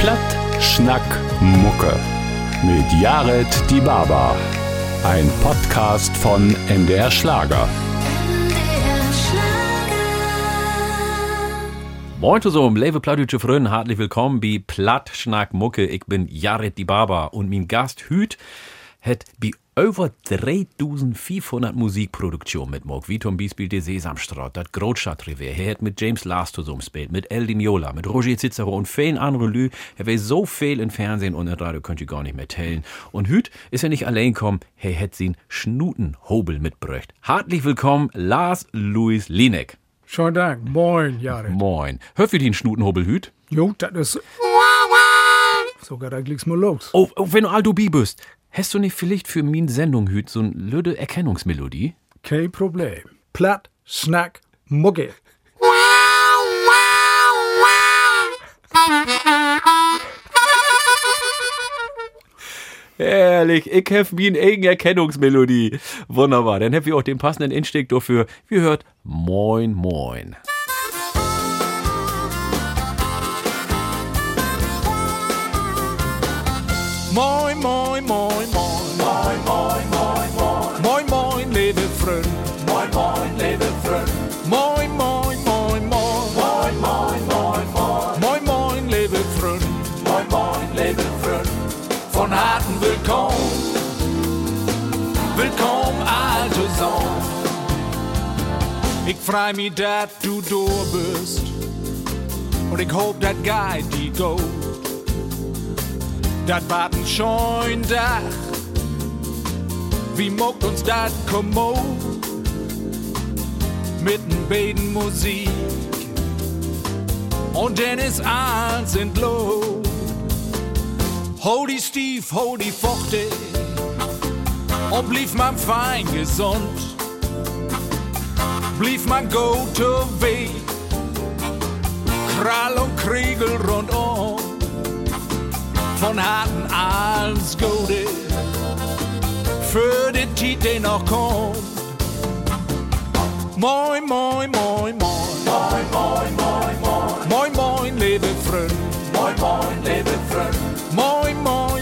Platt, Schnack, Mucke. Mit Jared Die Baba. Ein Podcast von MDR Schlager. Moin zusammen, liebe plattdeutsche Freunde, herzlich willkommen bei Platt, Schnack, Mucke. Ich bin Jared Die Baba und mein Gast Hüt hat bei over 3500 Musikproduktionen mitgemacht, wie zum Beispiel die Sesamstraat, das Großstadtrevier. Er hat mit James Last zusammengespielt, mit El Dignola, mit Roger Cicero und vielen anderen Lü. Er weiß so viel im Fernsehen und im Radio, könnt ihr gar nicht mehr tellen. Und Hüt ist er nicht allein gekommen, er hat sin Schnutenhobel mitgebracht. Herzlich willkommen, Lars Louis Linek. Schönen Dank. Moin, Jared. Moin. Hört ihr den Schnutenhobel, Hüt? Jo, das ist. Sogar da geht's mal los. Oh, oh wenn du Aldo B bist, hast du nicht vielleicht für min Sendung Hüt so eine lüde Erkennungsmelodie? Kein Problem. Platt, Snack, Mucke. Ehrlich, ich hab wie eine eigene Erkennungsmelodie. Wunderbar, dann hab ich auch den passenden Instieg dafür. Wie hört Moin Moin. Moin, moin, moin, moin. Moin, moin, moin, moin. Moin, moin, liebe Freund. Moin, moin, liebe Freund. Moin, moin, moin, moin. Moin, moin, moin, moin. Moin, moin, liebe Freund. Moin, moin, liebe Freund. Von Harten willkommen. Willkommen, alte Sohn. Ich freu mich, dass du da bist. Und ich hoop, dat Guy die go. Dat war ein scheun Dach. Wie mogt uns dat kommod? Mitten beten Musik. Und dann ist alles entlohnt. Hol Steve, hol die Fuchte. Und blieb man fein gesund. Blieb man go-to Weg. Krall und Kriegel rundum von harten als Gode für Tiet, die noch kommt. Moin, moin, moin, moin. Moin, moin, moin, moin. Moin, moin, liebe Freund. Moin, moin, liebe. Moin, moin, moin,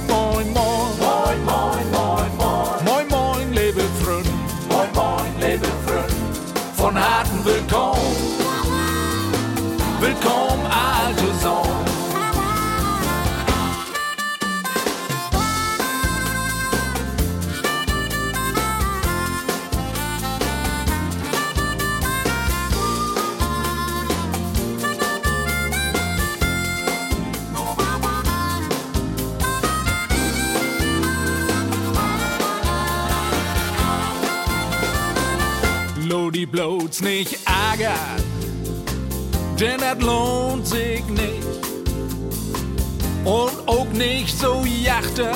Lodi bloß nicht ärgern, denn das lohnt sich nicht. Und auch nicht so jachten,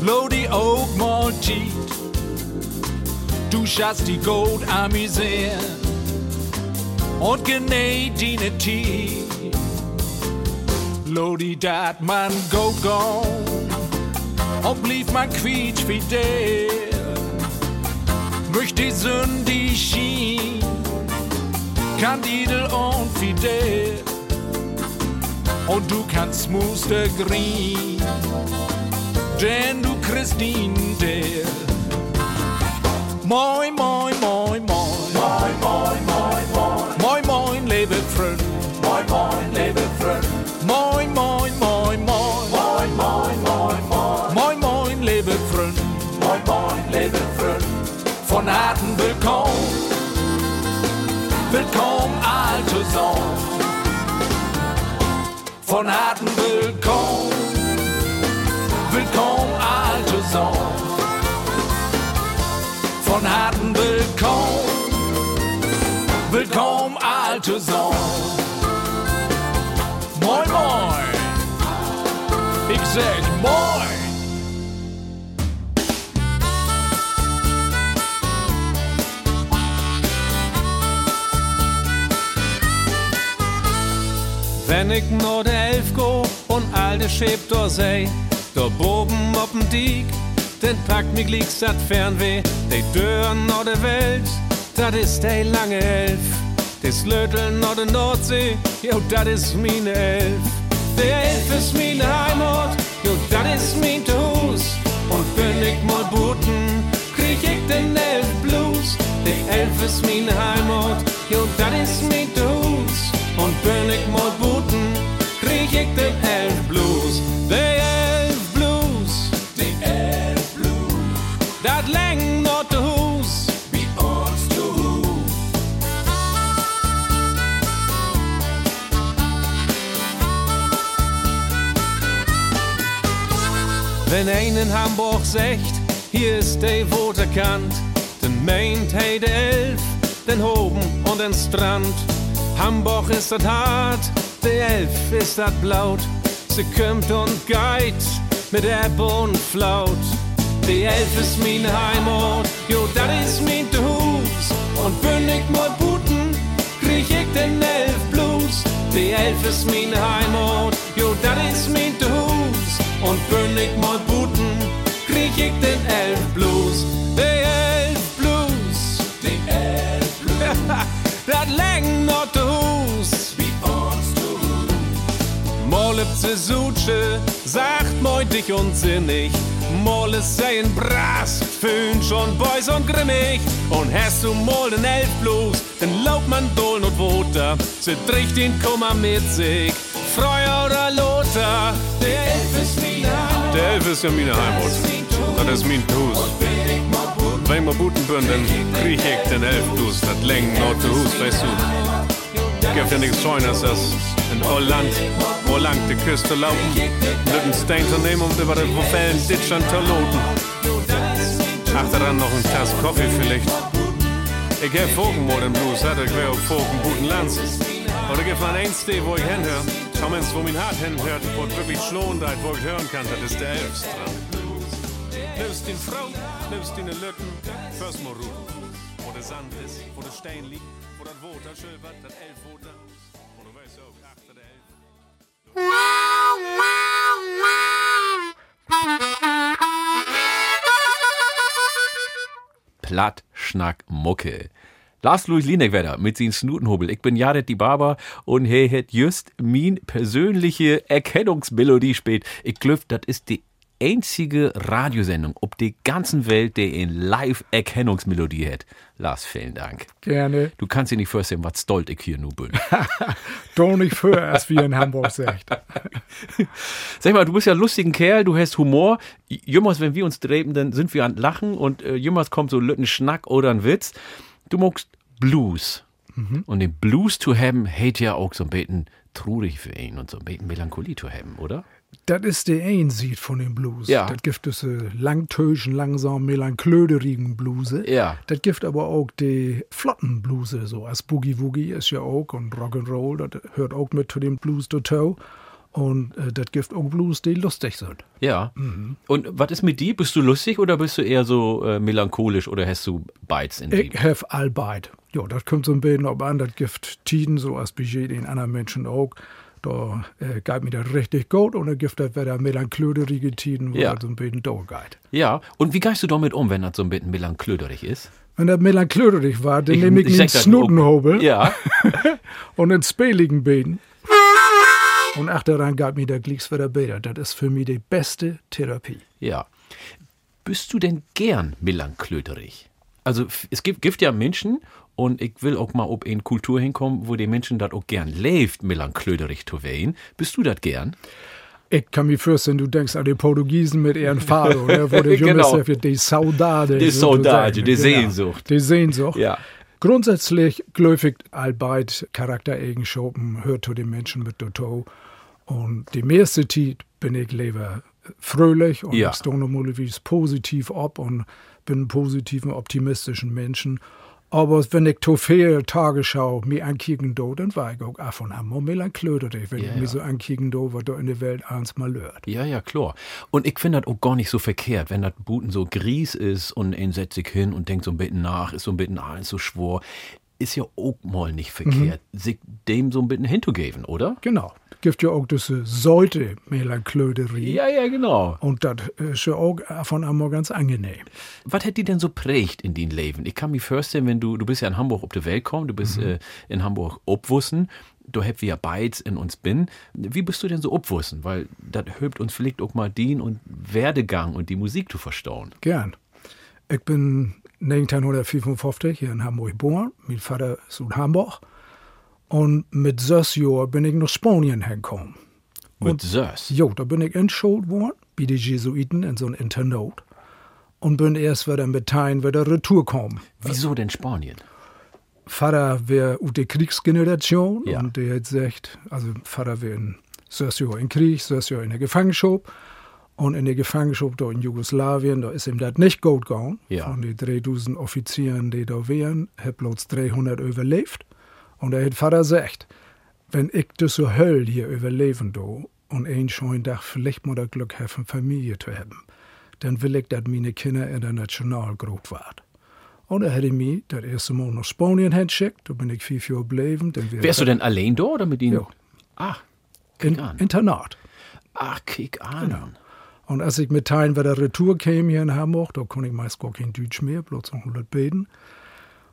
Lodi auch mal cheat. Du schaffst die Gold amüsieren und genäht die ne Tiet. Lodi dat man go gone und blieb man quietsch fidel durch die Sünde schien, Candidel und Fidel. Und du kannst Muster green, denn du Christine der. Moin, moin, moin, moin. Moin, moin, moin, von harten Willkommen. Willkommen, alte Sohn. Von harten Willkommen. Willkommen, alte Sohn. Von harten Willkommen. Willkommen, alte Sohn. Moin, moin. Ich sag moin. Wenn ich nur der Elf go und alte Schäb da sei, da boben op'n Diek, den packt mich liegst dat Fernweh, de Dörren no der Welt, dat is de lange Elf, des Löteln no der Nordsee, jo, dat is mine Elf. Der Elf ist meine Heimat, jo, das ist mein Hus. Und bin ich mal buten, krieg ich den Elf Blues. Der Elf ist meine Heimat, jo, das ist mein Hus. Und bin ich mal buten, krieg ich den Elf Blues. Der Elf Blues, der Elf Blues. Dat lang not de Hus, wie uns Hus. Wenn ein in Hamburg sagt, hier ist der Waterkant, dann meint hey der Elf, den Hoben und den Strand. Hamburg ist dat hart, der Elf ist dat blaut. Sie kommt und geht mit App und Flaut. Die Elf ist meine Heimat, jo, dat ist mein Hus. Und bin ich mal buten, krieg ich den Elf Blues. Die Elf ist meine Heimat, jo, dat ist mein Hus. Und bin ich mal buten, krieg ich den Elf Blues. Die Elf Blues, die Elf Blues. dat lang not Sie Suche, sagt moitig und sinnig. Sie ein Brast, föhn schon Boys und grimmig. Und hast du mal den Elf Blues, dann laubt man Dolen und Woter. Sie trägt den Kummer mit sich. Freuer oder Lothar, der Elf ist Heimat. Der Elf ist ja meine Heimat. Das ist mein Hus. Wenn wir buten bin, dann krieg ich den Elf Blues. Das längen de Hus, weißt du. Gibt ja nichts Scheunes, das in Holland, wo lang die Küste laufen. Einem Stein zu nehmen, um über den Wellen Ditschern zu loten. Achteran noch ein Tass Kaffee vielleicht. Ich hab Vogenmord im Blues, hat ich will auch Vogen guten Lanz. Oder gibt man eins, wo ich hinhöre. Kommens, wo mein Hart hinhört, wo es wirklich schlohend ist, wo ich hören kann, das ist der Elfstrand. Nimmst den Frau, nimmst den Lütten, fürs mal ruhen. Wo der Sand ist, wo der Stein liegt, wo das Woter schilbert, das Elfwoter. Und du weißt auch, achter der Elf. Platt, Schnack, Mucke. Lars Louis Lienegwetter mit sin Snutenhobel. Ich bin Jared die Barber und he het just min persönliche Erkennungsmelodie spät. Ich glaub, das ist die einzige Radiosendung auf der ganzen Welt, die in Live-Erkennungsmelodie hat. Lars, vielen Dank. Gerne. Du kannst dir nicht vorstellen, was stolz ich hier nur bin. Doch nicht für, als wie in Hamburg sagt. Sag mal, du bist ja ein lustiger Kerl, du hast Humor. Jümmers, wenn wir uns drehen, dann sind wir an Lachen und äh, jümmers kommt so ein Schnack oder ein Witz. Du magst Blues. Und den Blues zu haben, hält ja auch so ein bisschen traurig für ihn und so ein bisschen Melancholie zu haben, oder? Das ist der Einsied von dem Blues. Ja. Das gibt es äh, langtöschen, langsam, melanklöderigen Bluse. Ja. Das gibt aber auch die flotten Bluse, so als Boogie Woogie ist ja auch und Rock'n'Roll, das hört auch mit zu dem Blues dazu. Und äh, das gibt auch Blues, die lustig sind. Ja. Und was ist mit dir? Bist du lustig oder bist du eher so äh, melancholisch oder hast du Bites in Ich dir? have all beid. Ja, das kommt so ein bisschen ob an, das gibt Tiden, so als Budget den anderen Menschen auch. Da äh, geht mir das richtig gut und dann gibt das wieder melanklöderige Tiden, wo Ja. so ein bisschen durchgeht. Ja. Und wie gehst du damit um, wenn das so ein bisschen melanklöderig ist? Wenn das melanklöderig war, dann nehme ich, ich das Snutenhobel Ja. und den speligen Bein. Und achteran geht mir der Glicks wieder besser. Das ist für mich die beste Therapie. Ja. Bist du denn gern melanklöderig? Also es gibt, gibt ja Menschen und ich will auch mal ob in Kultur hinkommen, wo die Menschen das auch gern lebt, melanklöderig zu werden. Bist du das gern? Ich kann mir vorstellen, du denkst an die Portugiesen mit ihren Fado, ne, wo Junge Genau. sagt, die Saudade. Die. Saudade, die Genau. Sehnsucht. Die Sehnsucht. Ja. Grundsätzlich gläufig allbeid Charaktereigenschaften hört zu den Menschen mit dazu. Und die meiste Zeit bin ich lieber fröhlich und Ja. ich positiv ab und bin einen positiven, optimistischen Menschen. Aber wenn ich zu viel Tagesschau mir ankicken do, dann war ich auch ab und an mal wenn Ja, ich mir ja. so ankicken do, was da in der Welt eins mal hört. Ja, ja, klar. Und ich finde das auch gar nicht so verkehrt, wenn das Buten so gries ist und ihn setzt sich hin und denkt so ein bisschen nach, ist so ein bisschen alles so schwor. Ist ja auch mal nicht verkehrt, sich dem so ein bisschen hinzugeben, oder? Genau. Gibt ja auch diese Säute Melanklöderie. Ja, ja, genau. Und das ist ja auch von einmal ganz angenehm. Was hat die denn so prägt in dein Leben? Ich kann mir vorstellen, wenn du, du bist ja in Hamburg auf die Welt gekommen, du bist äh, in Hamburg obwussen. du habt ja beides in uns bin. Wie bist du denn so obwussen? Weil das hilft uns vielleicht auch mal den und Werdegang und die Musik zu verstauen. Gern. Ich bin 1955 hier in Hamburg geboren. Mein Vater ist aus Hamburg. Und mit sechs Jahren bin ich nach Spanien hergekommen. Mit Sös. Jo, da bin ich entschult worden, bei den Jesuiten in so ein Internat. Und bin erst wieder mit Teilen wieder retour gekommen. Wieso denn Spanien? Vater wäre aus der Kriegsgeneration Ja. und der hat gesagt, also Vater wäre in sechs in Krieg, sechs Jahre in der Gefangenschaft. Und in der Gefangenschaft da in Jugoslawien, da ist ihm das nicht gut gegangen. Ja. Von den 3000 Offizieren, die da wären, hat bloß 300 überlebt. Und er hat Vater gesagt, wenn ich das so Höll hier überleben do und einen schönen Tag vielleicht mal das Glück haben, Familie zu haben, dann will ich, dass meine Kinder international groß werden. Und er hätte mich das erste Mal nach Spanien hingeschickt, da bin ich fünf Jahre geblieben. Wärst du denn allein da oder mit ihnen? Ja. Ach, in, an. Internat. ach, kick an. Und als ich mit Teilen wieder Retour kam hier in Hamburg, da konnte ich meist gar kein Deutsch mehr, bloß noch 100 beten.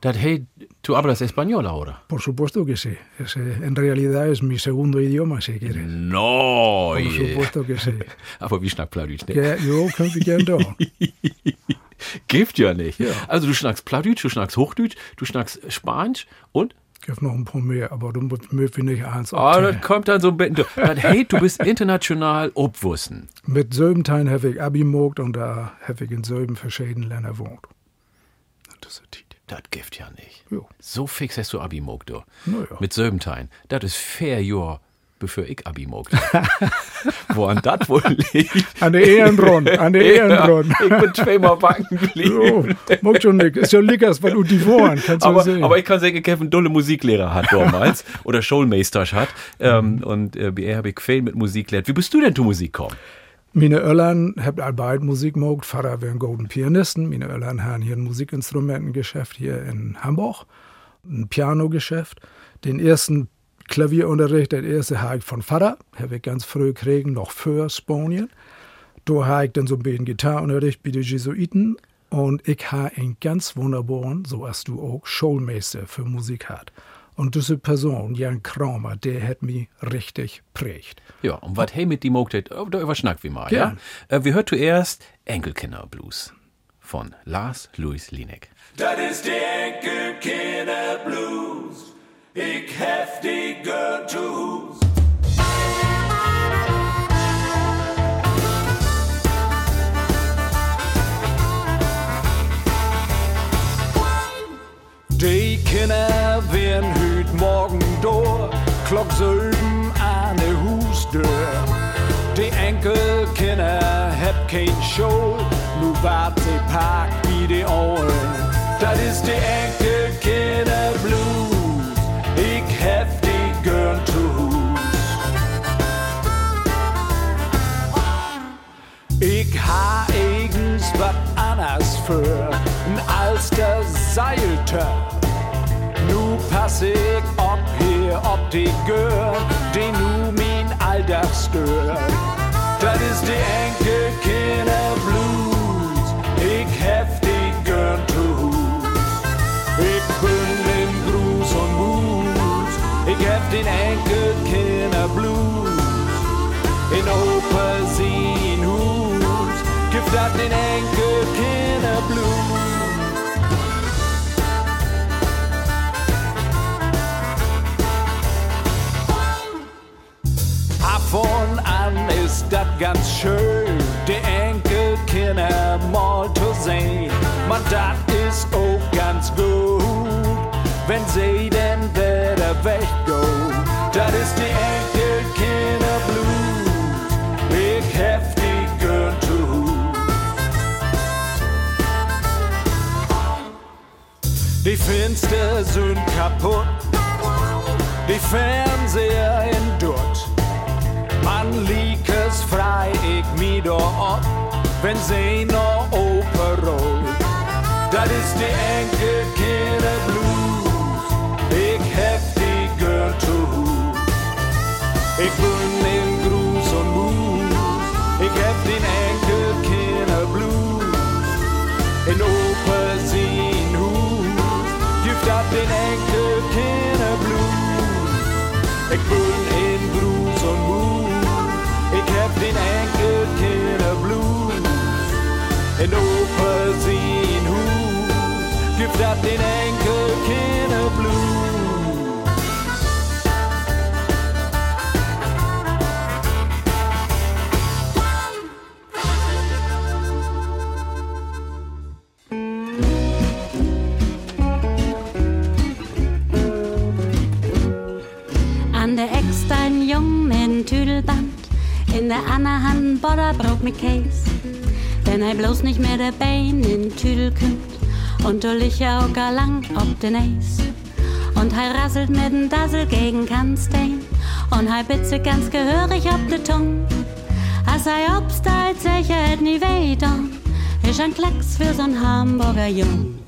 Das hey, du hablas español ahora. Por supuesto que sí. Ese, en realidad es mi segundo idioma, si quieres. No. Por supuesto que sí. Aber wie schnackt Plattdeutsch, ne? Ja, jo, können wir gern da. Gibt ja nicht. Ja. Also du schnackst Plattdeutsch, du schnackst Hochdeutsch, du schnackst Spanisch und Gibt noch ein paar mehr, aber du musst mir nicht eins Ah, das abteilen. kommt dann so ein bisschen. Das, hey, du bist international obwussen. Mit sieben Teilen habe ich Abi gemacht und da habe ich in sieben verschiedenen Ländern gewohnt. Das ist die. Das gibt ja nicht. Jo. So fix hast du Abi mogt, du. Ja. Mit Söbentein. Das ist fair Jahr, bevor ich Abi mogt. Woran das wohl liegt? An der Ehrenbrunn, an der Ehrenbrunn. ich bin zweimal backen geblieben. Jo, mag schon nicht. Ist ja Lickers, weil du die Wohren, kannst Aber, sehen. aber ich kann sagen, einen dolle Musiklehrer hat damals oder Schulmeister hat. Ähm, und äh, bei er habe ich viel mit Musik gelernt. Wie bist du denn zu Musik gekommen? Meine Eltern haben all beide Musik gemacht. Vater wäre ein golden Pianisten. Meine Eltern haben hier ein Musikinstrumentengeschäft hier in Hamburg. Ein Pianogeschäft. Den ersten Klavierunterricht, der erste habe ich von Vater. Habe ich ganz früh kriegen, noch für Spanien. Da habe ich dann so ein bisschen Gitarrenunterricht bei den Jesuiten. Und ich habe einen ganz wunderbaren, so als du auch, Schulmeister für Musik hat. Und diese Person, Jan Kramer, der hat mich richtig prägt. Ja, und was hey mit die mogt, oh, da überschnackt wie mal, Gern. ja? Äh, wir hört zuerst Enkelkinder Blues von Lars Louis Linek. Dat is de Enkelkinder Blues. Ik hef die gehört zu Hus. Die Kinder door, klock sölben an de Husdeur. Die Enkelkinder heb kein Show, nu wart sie park wie die Ohren. Das ist die Enkelkinder Blues, ich hef die gern zu Hus. Ich ha eigens wat anders für, als der Seilte. Nu pass ich ob hier, ob die Gör, die nu min Alter stört. Das ist die Enkelkinder Blues, ich hef die gern zu Hus. Ich bin im Gruß und Mus, ich hef den Enkelkinder Blues. In Oper sin Hus, gibt dat den Enkelkinder das ganz schön, die Enkelkinder mal zu sehen. Man, das ist auch ganz gut, wenn sie denn wieder weggehen. Das ist die Enkelkinder Blues, ich hef die gern zu Hus. Die Fenster sind kaputt, die Fernseher in Dutt. Man frei, ich mi do ob, wenn sie noch Oper rollt. Das ist die Enkelkinder Blues, ich hef die gern zu Hus. Ich bin in Gruß und Mus, ich hef den Enkelkinder Blues. in opa sin hus Gift at din enkelkinde blues? An der Ex ein Tüdelband, in der anderen Hand Bodderbrook mit Case wenn er bloß nicht mehr der Bein in Tüdel kümmt und du licher auch gar lang ob den Eis. Und er rasselt mit dem Dassel gegen Kannstein und er bitze ganz gehörig ob de Tung. Als er obstalt sicher hätt nie weh ist ein Klacks für so'n Hamburger Jung.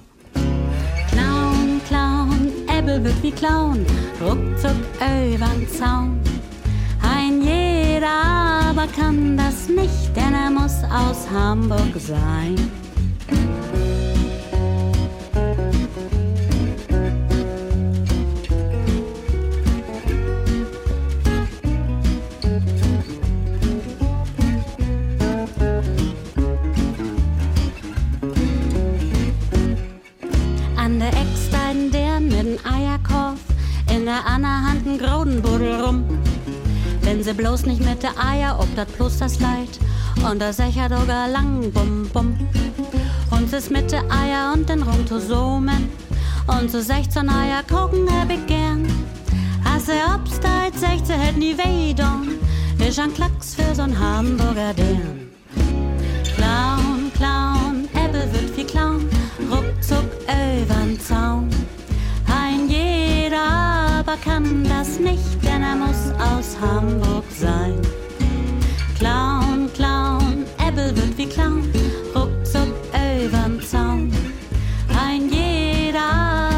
Clown, Clown, Ebbe wird wie Clown, ruckzuck übern Zaun. Jeder aber kann das nicht, denn er muss aus Hamburg sein. Sie bloß nicht mit der Eier, ob dat bloß das Leid, und da sichert sogar lang bum bum. Und ist mit der Eier und den Rumtosomen, und so 16 Eier gucken hab ich gern. Als er obsteit, sagt sie hätt nie weh don, ist ein Klacks für so'n Hamburger Dern. Clown, Clown, aber kann das nicht, denn er muss aus Hamburg sein. Clown, Clown, Ebbe wird wie Clown, ruckzuck übern Zaun. Ein jeder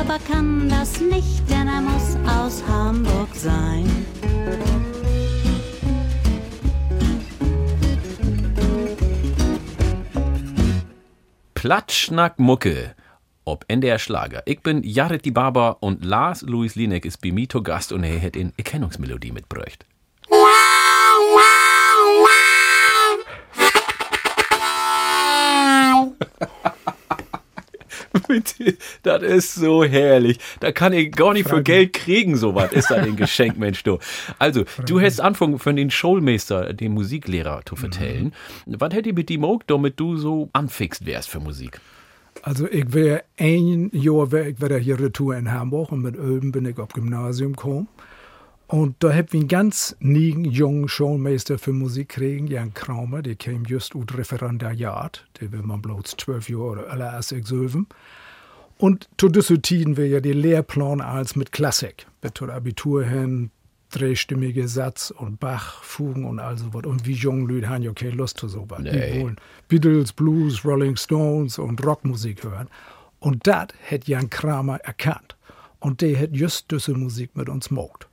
aber kann das nicht, denn er muss aus Hamburg sein. Platschnack Mucke. Ob NDR Schlager. Ich bin Jared die Barber und Lars Louis Linek ist bei mir zu Gast und er hat in Erkennungsmelodie mitgebracht. das ist so herrlich. Da kann ich gar nicht für Geld kriegen, sowas ist das ein Geschenk, Mensch, du. Also, du hast angefangen von den Schulmeister, dem Musiklehrer, zu vertellen. Was hätte ich mit dir gemacht, damit du so anfixt wärst für Musik? Also ich wäre ein Jahr wär ich hier retour in Hamburg und mit Öben bin ich auf Gymnasium gekommen. Und da hab ich einen ganz nigen jungen Schulmeister für Musik kriegen, Jan Kraumer, der kam just ut Referendariat, der will man bloß zwölf Jahre älter als ich. Und zu diesen Tiden wir ja die Lehrplan als mit Klassik, mit zum Abitur hin, dreistimmige Satz und Bach, Fugen und all so was. Und wie jungen Leute haben ja keine Lust zu sowas. Nee. Die wollen Beatles, Blues, Rolling Stones und Rockmusik hören. Und das hat Jan Kramer erkannt. Und der hat just diese Musik mit uns gemacht.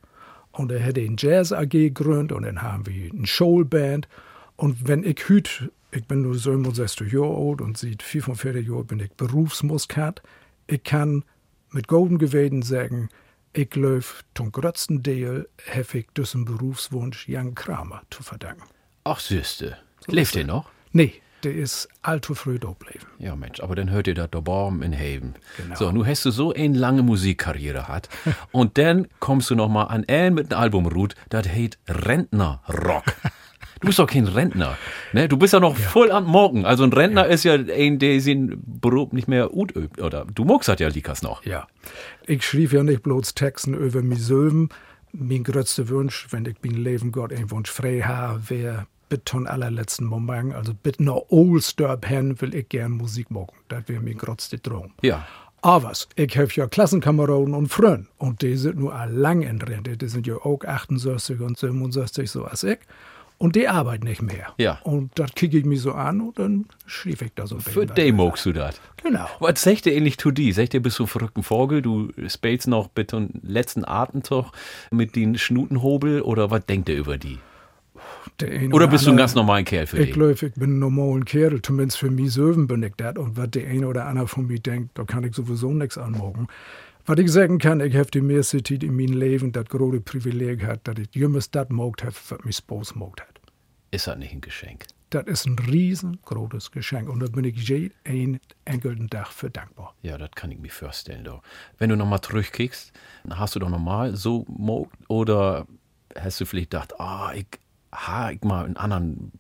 Und er hat den Jazz AG gegründet und dann haben wir eine Showband. Und wenn ich hüt, ich bin nur 67 Jahre alt und seit 45 Jahren bin ich Berufsmuskat, ich kann mit golden Gewäden sagen, ich läuf zum größten Teil habe ich diesen Berufswunsch Jan Kramer zu verdanken. Ach, Süßte. Lebt ihr noch? Nee, der ist allzu früh geblieben. Ja, Mensch, aber dann hört ihr da der Baum in Haven. Genau. So, nun hast du so eine lange Musikkarriere hat und dann kommst du noch mal an ein mit einem Album ruht, das heißt Rentnerrock. Du bist doch kein Rentner, ne? Du bist ja noch voll am Morgen. Also ein Rentner ist ja ein, der seinen Beruf nicht mehr gut übt, oder? Du magst ja Likas noch. Ja. Ich schrieb ja nicht bloß Texten über mich selber. Mein größter Wunsch, wenn ich bin Leben Gott einen Wunsch frei habe, wäre bis zum allerletzten Moment, also bis noch Oldsterb hin, will ich gern Musik machen. Das wäre mein größter Traum. Ja. Aber ich habe ja Klassenkameraden und Freunde und die sind nur lang in Rente. Die sind ja auch 68 und 67 so als ich. Und die arbeiten nicht mehr. Ja. Und das kicke ich mich so an und dann schrieb ich da so ein Für den magst du das. Genau. Was sagt ihr ähnlich zu die? Sagt ihr, bist du ein verrückten Vogel? Du spielst noch bitte einen letzten Atemzug mit den Schnutenhobel oder was denkt ihr über die? Oder bist du ein andere- ganz normaler Kerl für Ich die? glaube, ich bin ein normaler Kerl, zumindest für mich selber bin ich das. Und was der eine oder andere von mir denkt, da kann ich sowieso nichts anmachen. Was ich sagen kann, ich habe die meiste Zeit in meinem Leben das große Privileg hat, dass ich jemals das gemacht habe, was mich Spaß gemacht hat. Ist das nicht ein Geschenk? Das ist ein riesengroßes Geschenk und da bin ich jeden einzelnen Tag für dankbar. Ja, das kann ich mir vorstellen. Doch. Wenn du nochmal zurückkickst, hast du doch nochmal so mogt oder hast du vielleicht gedacht, ah, ich habe ich mal einen anderen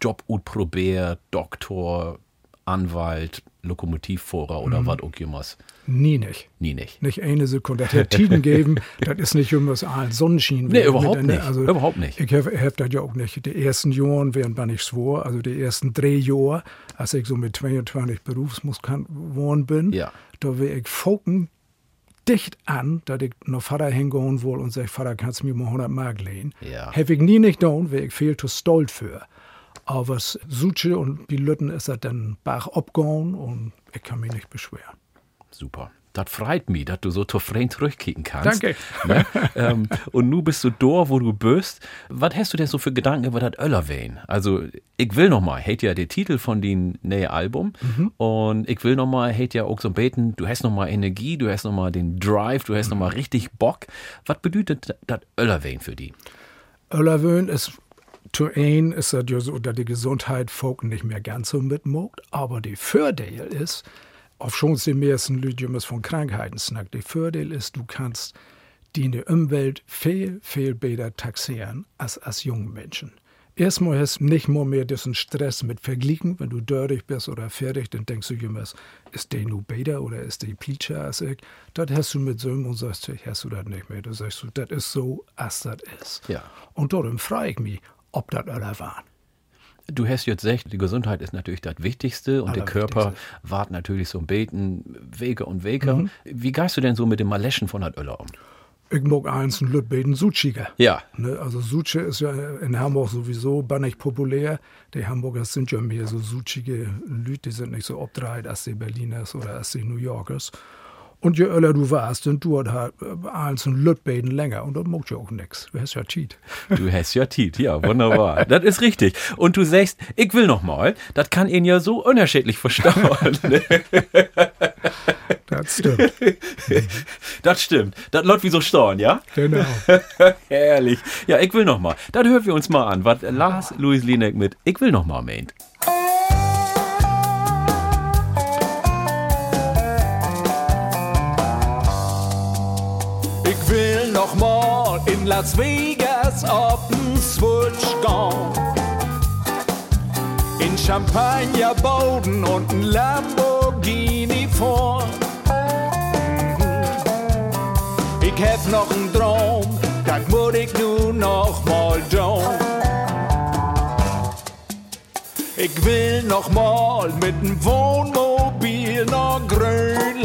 Job probiert, Doktor, Anwalt, Lokomotivfahrer oder was auch immer. Nie nicht. Nie nicht. Nicht eine Sekunde. Das hat Tiden geben, das ist nicht so ein Sonnenschein. Nee, überhaupt nicht. Also, Überhaupt nicht. Ich habe hab das ja auch nicht. Die ersten Jahren, während man ich schwor, also die ersten drei Jahre, als ich so mit 22 berufsmuskant geworden bin, Ja. da wäre ich Foken dicht an, dass ich noch Vater hingehen will und sag, Vater, kannst du mir mal 100 Mark leihen? Ja. Habe ich nie nicht getan, wäre ich viel zu stolz für. Aber was Suche und die Lütten ist das dann Bach abgegangen und ich kann mich nicht beschweren. Super. Das freut mich, dass du so zufrieden zurückkicken kannst. Danke. Ne? ähm, und nu bist du da, wo du bist. Was hast du denn so für Gedanken über das Öllerwein? Also, ich will noch mal, hätt ja der Titel von dem neuen Album. Und ich will noch mal, hätt ja auch so beten, du hast noch mal Energie, du hast noch mal den Drive, du hast noch mal richtig Bock. Was bedeutet das Öllerwein für die? Öllerwöhn ist zu ein ist das ja so, dass die Gesundheit Folk nicht mehr ganz so mitmogt, aber die Vorteil ist, auf schon die meisten Leute was von Krankheiten snackt, die Vorteil ist, du kannst die in der Umwelt viel, viel besser taxieren als als junge Menschen. Erstmal hast du nicht mal mehr diesen Stress mit Verglichen. Wenn du dörrig bist oder fertig, dann denkst du immer, ist der nur besser oder ist der plitscher als ich? Das hast du mit Söhnen und sagst, hast du das nicht mehr. Du sagst, das ist so, als das ist. Ja. Und darum frage ich mich, ob das alle waren. Du hast jetzt gesagt, die Gesundheit ist natürlich das Wichtigste und der Körper Allerwichtigste. wart natürlich so ein Beten Wege und Wege. Wie gehst du denn so mit dem Maleschen von das Öller um? Ich mag eins ein Lütbeten Suchiger. Ja. Ne, also Suche ist ja in Hamburg sowieso bannig populär. Die Hamburger sind ja mehr so suchige Leute, die sind nicht so obdreit als die Berliners oder als die New Yorkers. Und je öller du warst, dann dauert halt äh, eins ein Lütbeten länger und dann mag ja auch nix. Du hast ja Cheat. Du hast ja Tiet, ja, wunderbar. das ist richtig. Und du sagst, ich will noch mal. Das kann ihn ja so unterschiedlich verstauen. Das stimmt. das stimmt. Das läuft wie so Storn, ja? genau. Herrlich. Ja, ich will noch mal. Dann hören wir uns mal an, was Lars Louis Linek mit Ich will noch mal meint. In Las Vegas auf den Switch gehen. In Champagnerboden und ein Lamborghini vor. Ich hab noch einen Traum, das muss ich nur noch mal tun. Ich will noch mal mit dem Wohnmobil nach Grönland.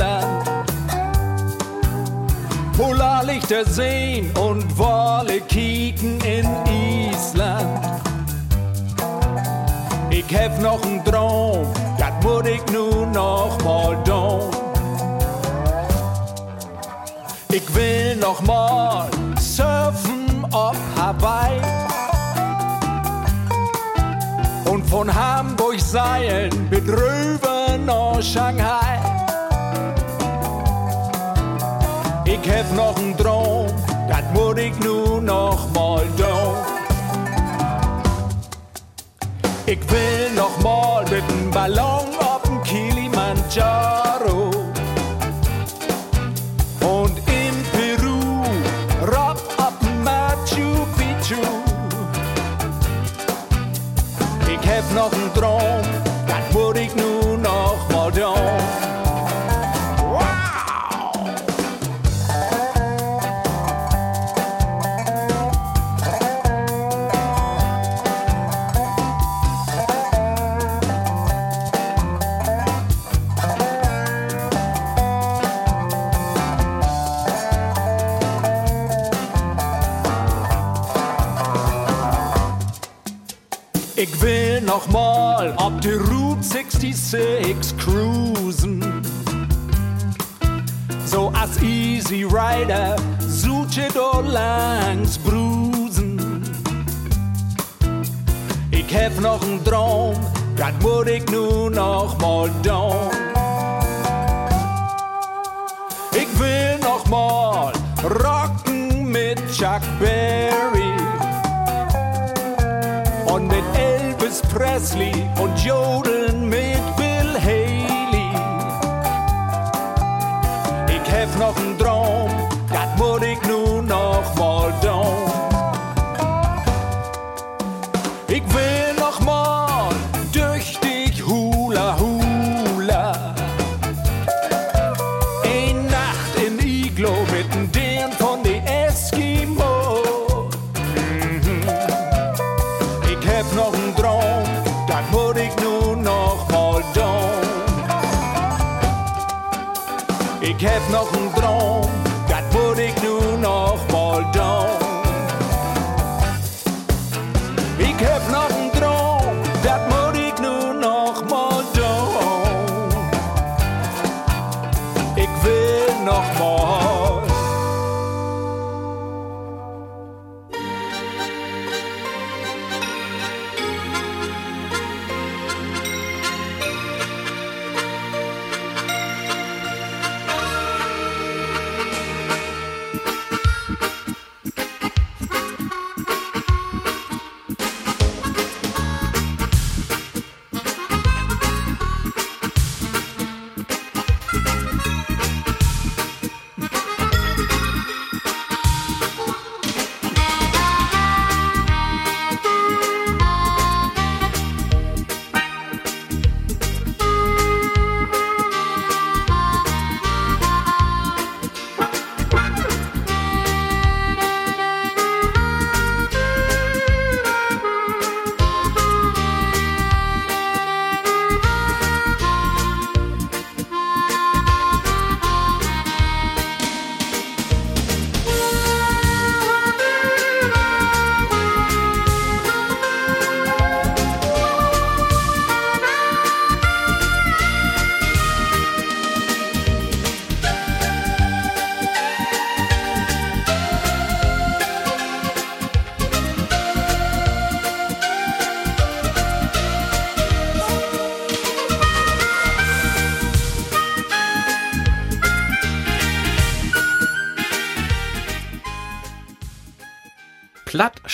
Polarlichter sehen und Wale kicken in Island. Ich hab noch einen Traum, das muss ich nur noch mal tun. Ich will noch mal surfen auf Hawaii und von Hamburg seilen bis rüber nach Shanghai. Ich hab noch einen Traum, das muss ich nur noch mal tun. Ich will noch mal mit dem Ballon 66 cruisen. So als Easy Rider suche do langs Brusen. Ich hab noch einen Traum, das muss ich nur noch mal tun. Ich will noch mal rocken mit Chuck Berry und mit Elvis Presley und jodeln mit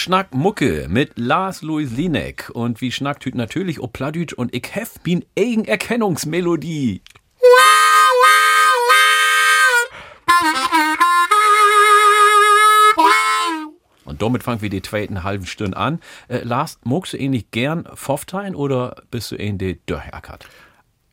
Schnack Mucke mit Lars Louis Linek. Und wie schnackt hüt natürlich o Plattdütsch und ich hef bin eigen Erkennungsmelodie. Und damit fangen wir die zweiten halben Stunde an. Äh, Lars, magst du ähnlich gern Pfofftein oder bist du der Durchackert?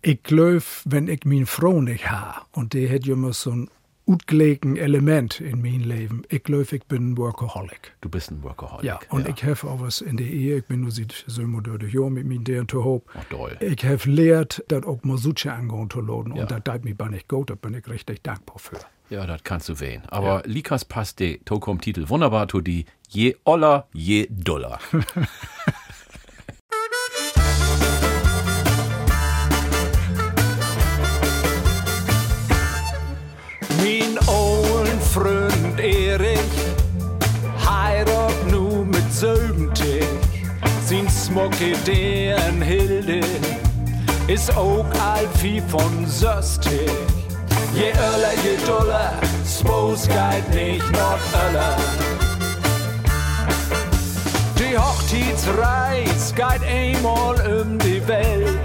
Ich glaube, wenn ich meine Frau nicht ha und die ja immer so ein utgelegen Element in mein Leben. Ich glaube, ich bin ein Workaholic. Du bist ein Workaholic. Ja, und ich habe auch was in der Ehe. Ich bin nur seit so durch die Jahr mit mir der zu hoch. Oh, toll. Ich habe lehrt, das auch Musik angehen zu laden. Ja. Und das tut mir bei nicht gut. Da bin ich richtig dankbar für. Ja, das kannst du wählen. Aber Likas passt der Tokom-Titel wunderbar zu die je oller, je doller. Smokke deren Hilde ist auch alt wie von Söstig. Je öller, je doller, Spos geht nicht not öller. Die Hochzeitsreis geht einmal um die Welt.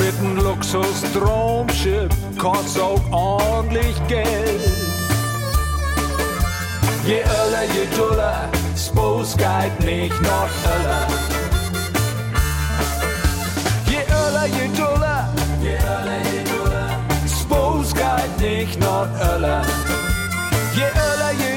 Mit einem Luxus-Traumschiff kostet auch ordentlich Geld. Je öller, je duller, Spos geht nicht noch öller. Je öller, je duller, je öller, je duller, Spos geht nicht noch öller. Je öller, je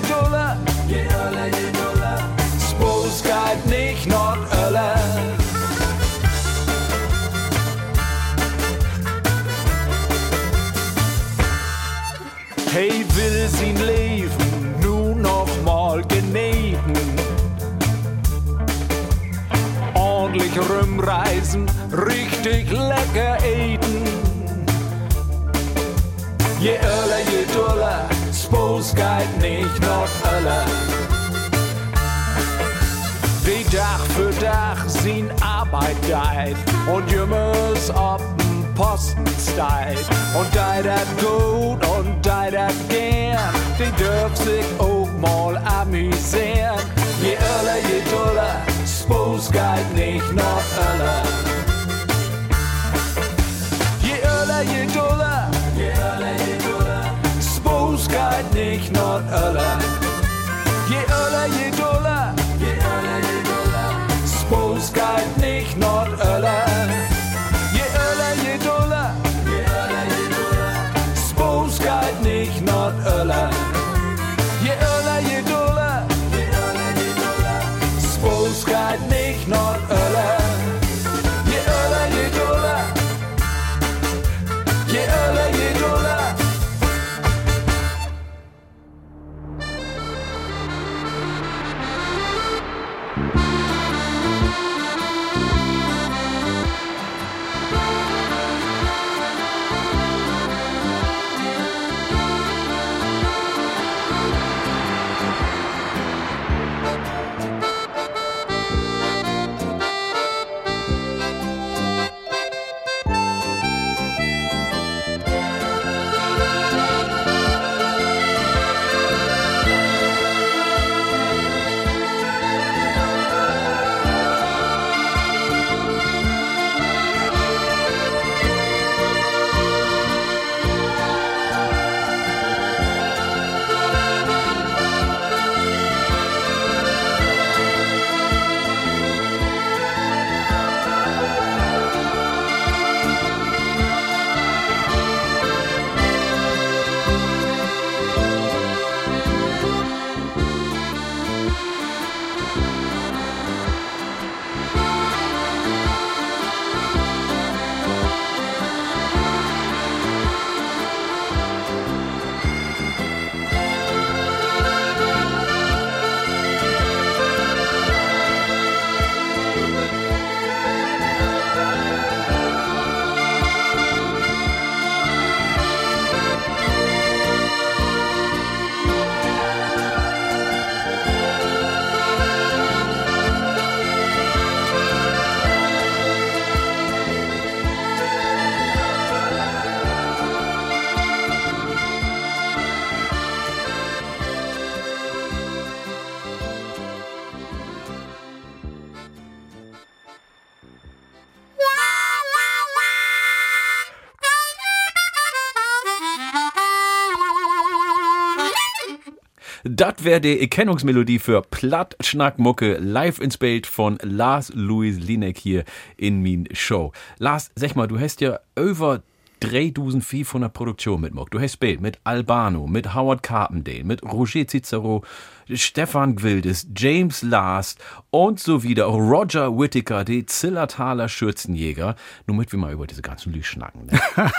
Ordentlich rumreisen, richtig lecker eten. Je öller, je duller, Spos geht nicht noch öller. Die Dach für Dach sin Arbeit geit und jümmers ob'n Posten steit. Und dei dat gut und dei dat gern, die dürf sich auch mal amüsieren. Je öller, je duller, Spos geht nicht noch öller. Je öller, je duller, je öller, je duller, Spos geht nicht öller. Je öller, je Das wäre die Erkennungsmelodie für Plattschnackmucke live ins Bild von Lars Louis Linek hier in min Show. Lars, sag mal, du hast ja über 3500 Produktionen mitgemacht. Du hast Bild mit Albano, mit Howard Carpendale, mit Roger Cicero, Stefan Gwildes, James Last und so wieder. Auch Roger Whittaker, die Zillertaler Schürzenjäger. Nur mit wir mal über diese ganzen Lü schnacken. Ne?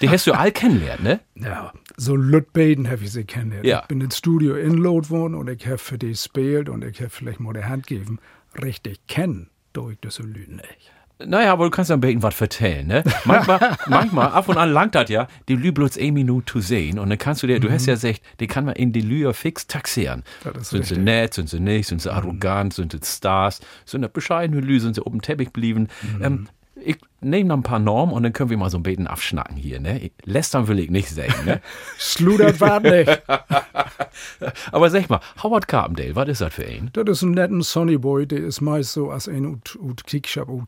die hast du all kennengelernt, ne? Ja, so Lüt Baden habe ich sie kennengelernt. Ja. Ich bin ins Studio in Lot wohnen und ich habe für die gespielt und ich habe vielleicht mal die Hand gegeben. Richtig kennen, durch das so Lüden nicht. Naja, aber du kannst ja ein bisschen was vertellen, ne? Manchmal, manchmal, ab und an langt das ja, die Lü bloß eine Minute zu sehen und dann kannst du dir, du hast ja gesagt, die kann man in die Lü ja fix taxieren. Sind sie richtig. nett, sind sie nicht, sind sie arrogant, sind sie Stars, sind sie bescheidene Lü, sind sie oben Teppich blieben. Ähm, ich nehme noch ein paar Normen und dann können wir mal so ein bisschen abschnacken hier, ne? Lästern will ich nicht sagen, ne? Schludert war nicht. aber sag mal, Howard Carpendale, was ist das für ein? Das ist ein netter Sonny Boy, der ist meist so, als ein ut, ut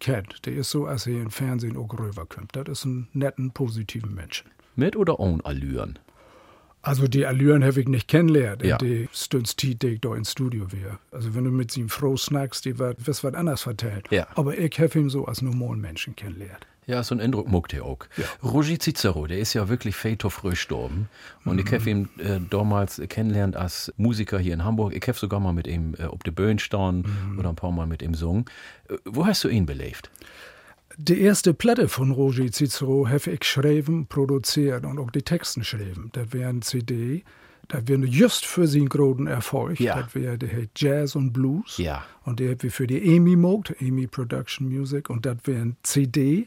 kennt. Der ist so, als er im Fernsehen auch rüberkommt. Das ist ein netten, positiven Menschen. Mit oder ohne Allüren? Also die Allüren habe ich nicht kennengelernt. Ja. Die Stunts die ich da ins Studio wäre. Also wenn du mit ihm froh snackst, die wird was anderes vertellt. Ja. Aber ich habe ihn so als normalen Menschen kennengelernt. Ja, so ein Eindruck muckt er auch. Roger Cicero, der ist ja wirklich feito früh gestorben. Und ich habe ihn äh, damals kennengelernt als Musiker hier in Hamburg. Ich habe sogar mal mit ihm äh, auf der Bühne standen oder ein paar Mal mit ihm gesungen. Äh, wo hast du ihn belebt? Die erste Platte von Roger Cicero habe ich geschrieben, produziert und auch die Texten geschrieben. Das wäre ein CD, das wäre just für seinen großen Erfolg. Ja. Das wäre, der Jazz und Blues. Ja. Und der wir für die EMI gemacht, EMI Production Music. Und das wäre ein CD,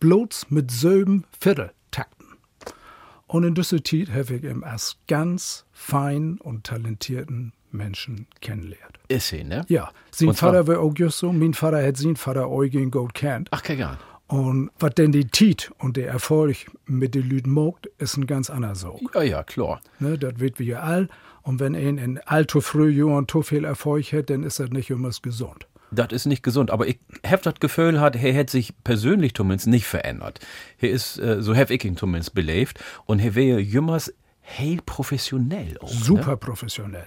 bloß mit sieben Vierteltakten. Und in dieser Zeit habe ich ihn als ganz fein und talentierten Menschen kennengelernt. Ist er, ne? Ja, sein Vater war auch just so. Mein Vater hat seinen Vater Eugen gut kennt. Ach, kein Garn. Und was denn die Tiet und der Erfolg mit den Lüden mogt, ist ein ganz anderer Sog. Ja, ja, klar. Ne, das wird wie all. Und wenn ein in allzu früh Jahren zu viel Erfolg hat, dann ist das nicht immer gesund. Das ist nicht gesund. Aber ich habe das Gefühl, hat, er hat sich persönlich zumindest nicht verändert. Er ist, äh, so habe ich ihn zumindest belebt. Und er wäre jümmers heel professionell auch. Super Ne? professionell.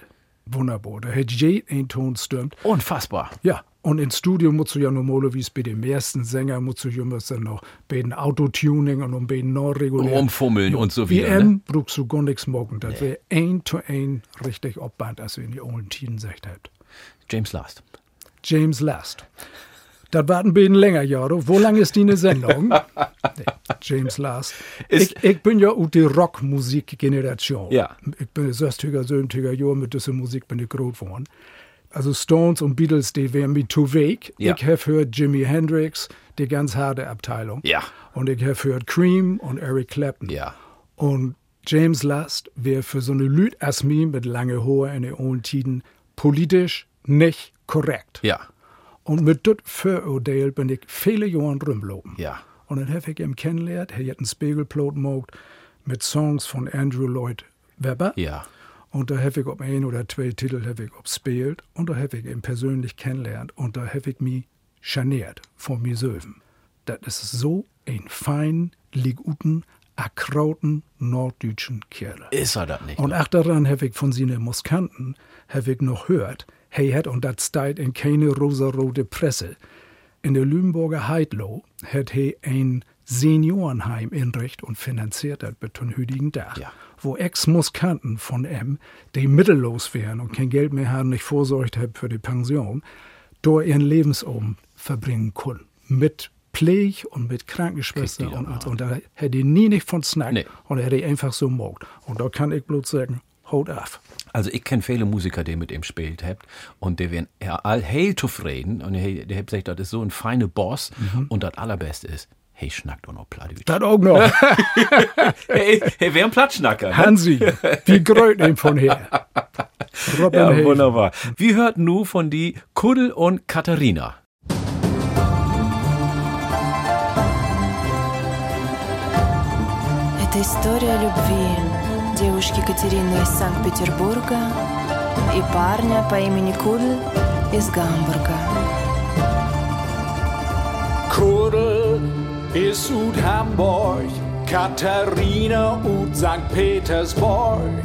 Wunderbar. Da hat je ein Ton stürmt. Unfassbar. Ja, und ins Studio musst du ja normalerweise bei dem ersten Sänger musst du ja dann noch bei den Autotuning und um bei den non-regulären. Rumfummeln und so wieder, WM ne? brauchst du gar nichts morgen. Das wäre ein to ein richtig Obband, als wir in die alten Tiden gesagt habt. James Last. James Last. Das warten beiden länger Jahre. Wo lang ist die eine Sendung? nee, James Last. Ich, ich bin ja aus der Rockmusikgeneration. Ja. Ich bin 60er, 70er Jahre mit dieser Musik bin ich groß geworden. Also Stones und Beatles, die wären mir zu weg. Ja. Ich habe gehört Jimi Hendrix, die ganz harte Abteilung. Ja. Und ich habe gehört Cream und Eric Clapton. Ja. Und James Last wäre für so eine Lüd as mir mit lange Haare in den alten Tiden politisch nicht korrekt. Ja. Und mit dat Vorurteil bin ich viele Jahre rumlopen. Ja. Und dann habe ich ihn kennengelernt. Er hat einen Spiegelplot gemacht mit Songs von Andrew Lloyd Webber. Ja. Und da habe ich ob ein oder zwei Titel habe ich obspielt. Und da habe ich ihn persönlich kennengelernt. Und da habe ich mich scharniert von mir selber. Das ist so ein fein, liguten, akkrauten, norddeutschen Kerl. Ist er das nicht? Und auch daran habe ich von seinen Muskanten habe ich noch gehört, hey hat und das steht in keine rosarote Presse. In der Lüneburger Heidlo hat he ein Seniorenheim inricht und finanziert das bis zum heutigen Tag, Ja. wo Ex-Muskanten von M, die mittellos wären und kein Geld mehr haben, nicht vorsorgt haben für die Pension, dort ihren Lebensraum verbringen können. Mit Pflege und mit Krankenschwester Kriegt die und, und, und da hätte ich nie nicht von Snack Nee. und hätte ich einfach so mogt. Und da kann ich bloß sagen, haut auf. Also ich kenne viele Musiker, die mit ihm spielt habt und die werden ja all heel zufrieden und die, die haben gesagt, das ist so ein feiner Boss und das allerbeste ist, hey, schnackt auch noch Plattdeutsch. Das auch noch. hey, hey, wer ein Plattschnacker? ne? Hansi, wie gröt ihm von her. Robin Ja, Haven. wunderbar. Wir hörten nu von die Kuddel und Katharina. Это история любви девушки Катерины из Санкт-Петербурга и парня по имени Кудль из Гамбурга. Kurde ist Ud Hamburg, Katharina Ud St. Petersburg.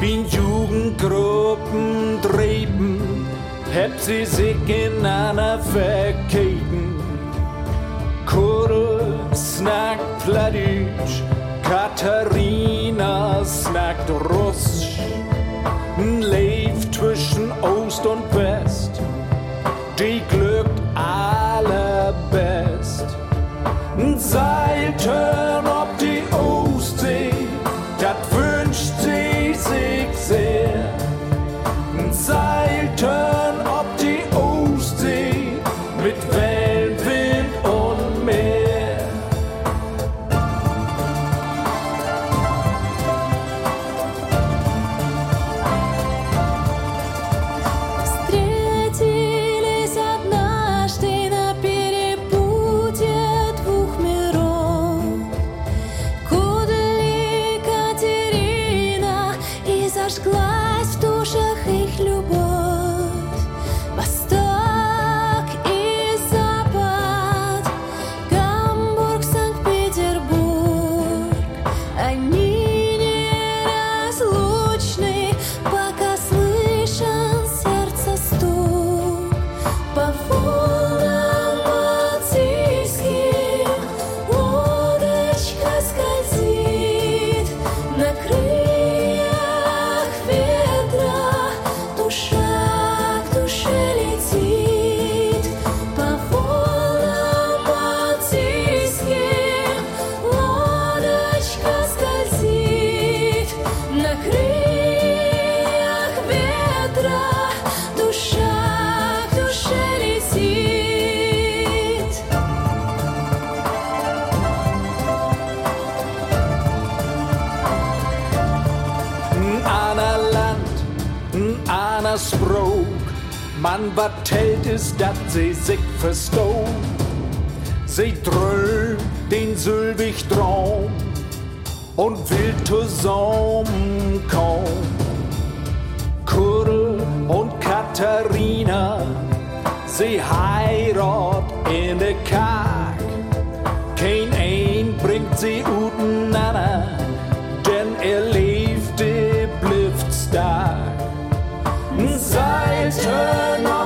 Bin Jugendgruppen dreben, heb sie sich in einer verketen. Kurde snackt Plattdeutsch, Katharina snackt russisch, lebt zwischen Ost und West, die glückt allerbest. Seiten ob die Ostsee, das wünscht sie sich sehr. Seiten Man vertellt es, dass sie sich verstohn. Sie dröhnt den sylvig Traum und will zusammenkommen. Kurl und Katharina, sie heirat in der Karg. Kein ein bringt sie um. turn on.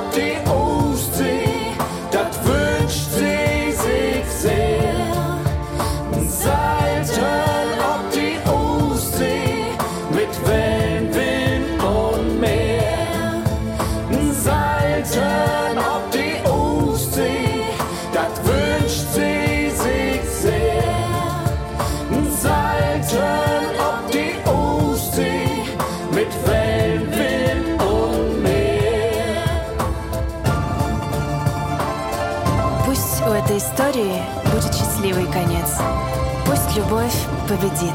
любовь победит.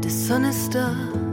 The sun is stuck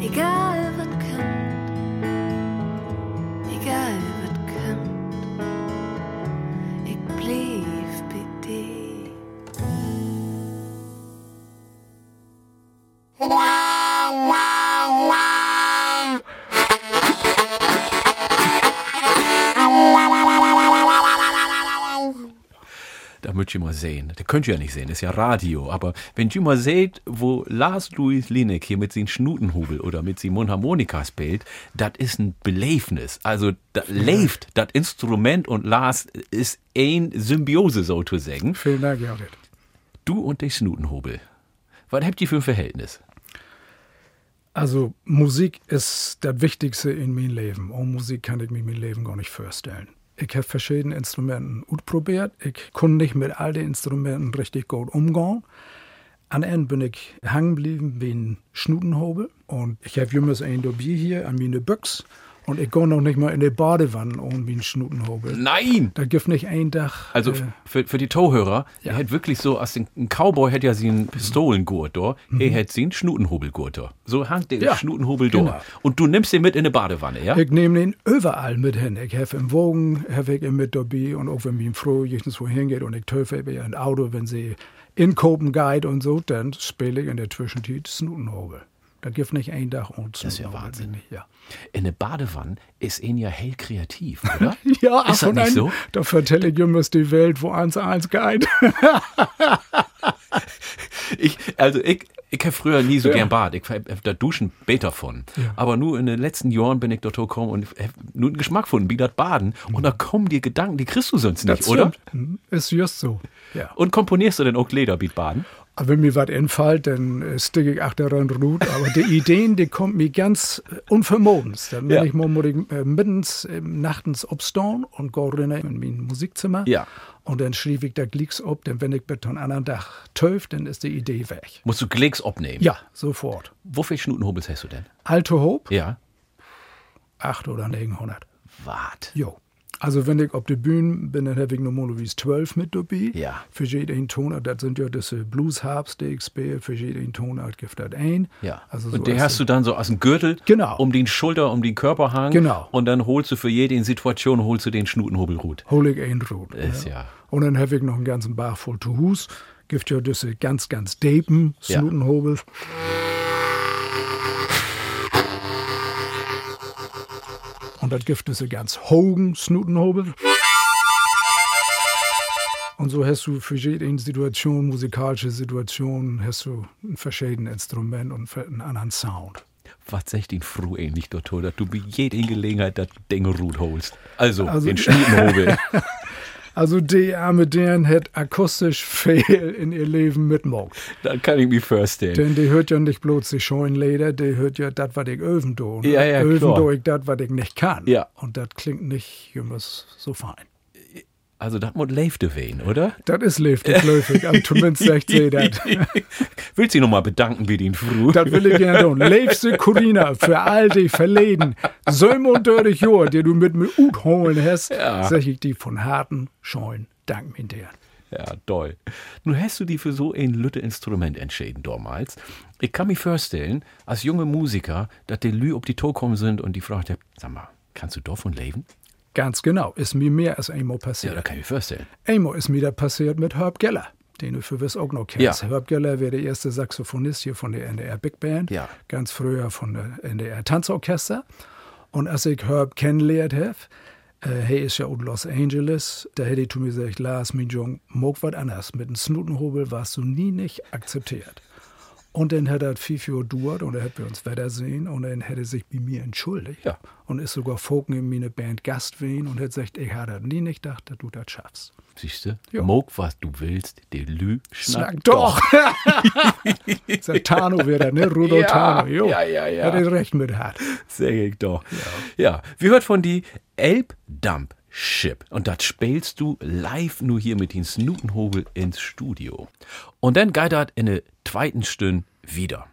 Egal was Ihr mal sehen. Das könnt ihr ja nicht sehen, ist ja Radio. Aber wenn ihr mal seht, wo Lars Louis Linek hier mit seinem Schnutenhubel oder mit seinem Mundharmonika spielt, das ist ein Beleifnis. Also, da lebt das Instrument und Lars ist ein Symbiose, so zu sagen. Vielen Dank, Jared. Du und der Schnutenhubel. Was habt ihr für ein Verhältnis? Also Musik ist das Wichtigste in meinem Leben. Ohne Musik kann ich mir mein Leben gar nicht vorstellen. Ich habe verschiedene Instrumenten ausprobiert. Ich konnte nicht mit all den Instrumenten richtig gut umgehen. An Ende bin ich hängen geblieben wie ein Schnutenhobel. Und ich habe jemals ein Dobier hier an meine Büchs. Und ich gehe noch nicht mal in die Badewanne ohne wie ein Schnutenhobel. Nein! Da gibt nicht ein Dach. Also äh, für, für die Tauhörer, Ja. er hätte wirklich so, als ein Cowboy hätte ja sie einen Pistolengurt da, er hätte sie einen Schnutenhobelgurt da. So hangt der Mhm. Ja, Schnutenhobel da. genau. Und du nimmst den mit in eine Badewanne, ja? Ich nehme den überall mit hin. Ich habe im Wogen, habe ich ihn mit dabei und auch wenn mir froh irgendwo hingeht und ich töfe ja ein Auto, wenn sie in Kopen geht und so, dann spiele ich in der Zwischenzeit Snutenhobel. Da gibt nicht ein Dach und Das ist ja Wahnsinn. bin ich, Ja, In eine Badewanne ist ihn ja hell kreativ, oder? ja Ist das nicht dann- so? Da vertelle ich immer die Welt, wo eins eins geht. Ich, also ich, ich habe früher nie so Ja. gern Bad. Ich hab da Duschen beter von. Aber nur in den letzten Jahren bin ich dort gekommen und hab nur einen Geschmack gefunden, wie das Baden. Und da kommen dir Gedanken, die kriegst du sonst nicht, Das oder? stimmt. Hm, Ist just so. Ja. Und komponierst du denn auch Lederbeat Baden? Aber wenn mir was entfällt, dann äh, sticke ich achteran Rut. Aber die Ideen, die kommen mir ganz äh, unvermodens. Dann bin Ja. ich ich, äh, mittens äh, nachtens obstehen und gehe rein in mein Musikzimmer. Ja. Und dann schrieb ich da Glicks ob, denn wenn ich mit einem anderen Tag töf, dann ist die Idee weg. Musst du Klicks abnehmen? Ja, sofort. Wofür Schnutenhobels hast du denn? Alte Hope, Ja. 8 oder 900. Wart. Jo. Also wenn ich auf der Bühne bin, dann habe ich normalerweise 12 mit dabei. Ja. Für jeden Tonart, das sind ja diese Blues-Harps, die ich spiele, für jeden Tonart gibt das ein. Ja. Also so und den hast du dann so aus dem Gürtel Genau. um den Schulter, um den Körperhang. Genau. Und dann holst du für jede Situation holst du den Schnutenhobelrut. hol ich ein Rot. Ist ja. Und dann habe ich noch einen ganzen Bach voll zu Hus. Gibt ja diese ganz, ganz deepen Ja. Und dann gibt diese ganz hohen Snutenhobel. Und so hast du für jede Situation, musikalische Situation, hast du ein verschiedenes Instrument und einen anderen Sound. Was sagt ihn froh ähnlich, dort, dass du bei jeder Gelegenheit das Ding Rut holst? Also, Also- den Schnutenhobel. Also die arme deren hat akustisch viel in ihr Leben mitmacht. dann kann ich mich vorstellen. Denn die hört ja nicht bloß die Scheunenleder, die hört ja das, was ich öven do. ne? Ja, ja, öven klar. do ich das, was ich nicht kann. Ja. Und das klingt nicht immer so fein. Also das muss Leifte wehen, oder? Das ist leiftig, läufig, aber zumindest sagt sie das. Willst du noch mal bedanken bei den Fru? Das will ich gerne tun. Leifste Corina für all die Verleden. 37 Jahre, die du mit mir gut holen hast, Ja. sag ich die von harten Scheuen. Dank dir. Ja, toll. Nun hast du die für so ein lütte Instrument entschieden damals. Ich kann mir vorstellen, als junge Musiker, dass die Lü auf die Tour kommen sind und die fragt, sag mal, kannst du davon leben? Ganz genau, ist mir mehr als einmal Ja, passiert. da kann ich mir vorstellen. Einmal ist mir das passiert mit Herb Geller, den du für auch noch kennst. Ja. Herb Geller wäre der erste Saxophonist hier von der NDR Big Band. Ja. Ganz früher von der NDR Tanzorchester. Und als ich Herb kennengelernt habe, äh, er ist ja aus Los Angeles, da hätte ich zu mir gesagt, Lars, mein Jung, mag was anders. Mit einem Snutenhobel warst du nie nicht akzeptiert. Und dann hat er viel für gedauert und er hat wir uns wiedersehen und dann hätte er sich bei mir entschuldigt. Ja. Und ist sogar Folk in meine Band Gast gewesen und hat gesagt, ich hatte nie nicht gedacht, dass du das schaffst. Siehst du? Ja. Mog, was du willst, die Lü schnackt Snack doch! ist der Tano wieder, ne? Rudolf Ja, Tano, jo. ja, ja, ja. Hat er recht mit hat. Sag ich doch. Ja. wir hört von die Elbdump Ship. Und das spielst du live nur hier mit den Snutenhobel ins Studio. Und dann geht das in der zweiten Stunde wieder.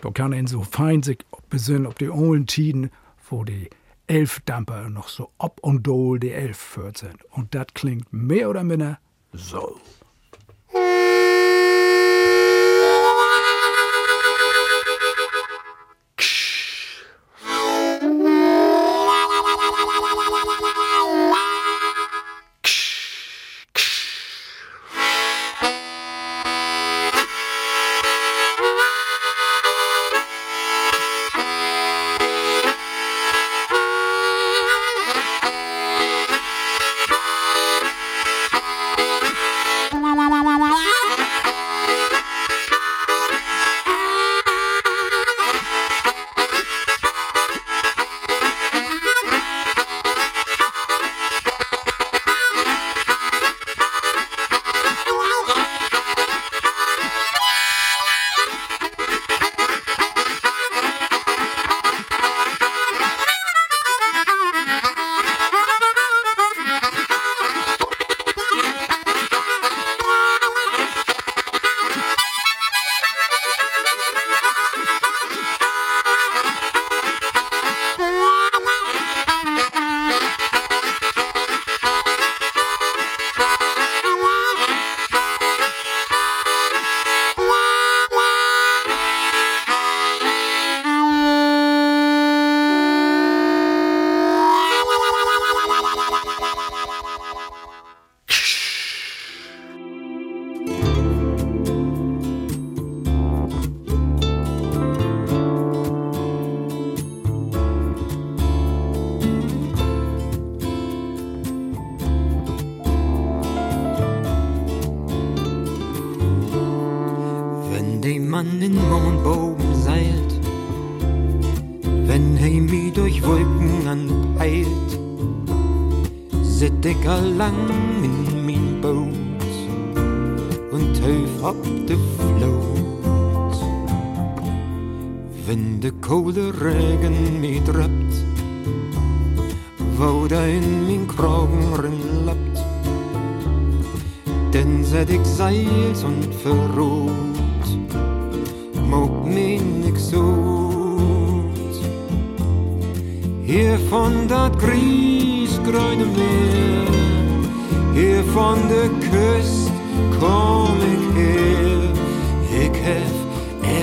Da kann ihn so fein sich besinnen, ob die alten Tiden, wo die Elfdamper noch so ob und dol die Elf führt sind. Und das klingt mehr oder minder so.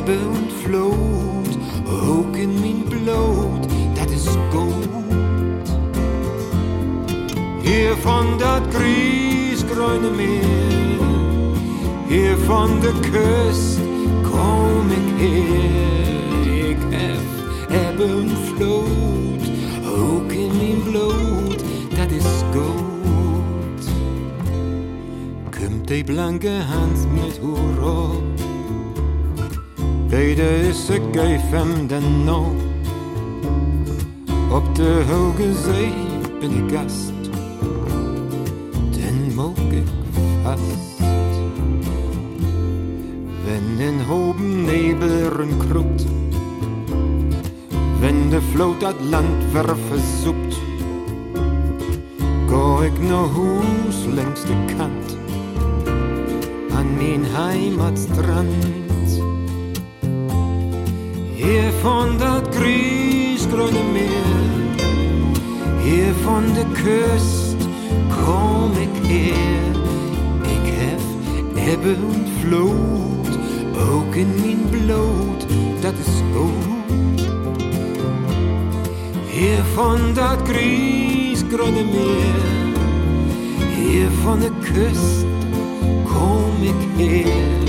Ebbe und Flut, auch in mein Blut, dat is gut. Hier von dat griesgrüne Meer, hier von der Küst komm ich her. Ich hef Ebbe und Flut, auch in mein Blut, dat is gut. Kommt die blanke Hand mit Hurra, beide is ik geef den noch. Op de hoge zee bin ik Gast, den mag ik fast. Wenn in hoben Nebel krupt, wenn de Floot dat Land wer versucht, Gå ik naar hus längs de kant. An min Heimatstrand Hier von dat grisgrønne Meer. Hier von de Küst kom ik her Ik hef ebbe und Flut Ook in min bloed, dat is goed. Hier von dat grisgrønne Meer. Hier von de Küst kom ik her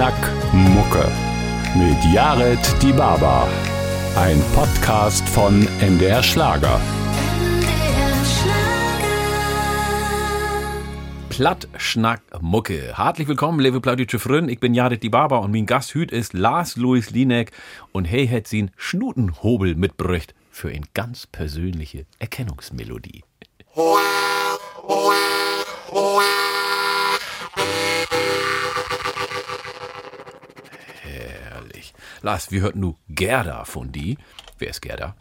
Schnack Mucke mit Jared Die Baba. Ein Podcast von MDR Schlager. Platt, Schnack, Mucke. Herzlich willkommen, liebe plaudische Freunde. Ich bin Jared Die Baba und mein Gast hüt ist Lars Louis Linek und hey hat sie einen Schnutenhobel mitbrücht für eine ganz persönliche Erkennungsmelodie. Lars, wir hörten nu Gerda von die. Wer ist Gerda?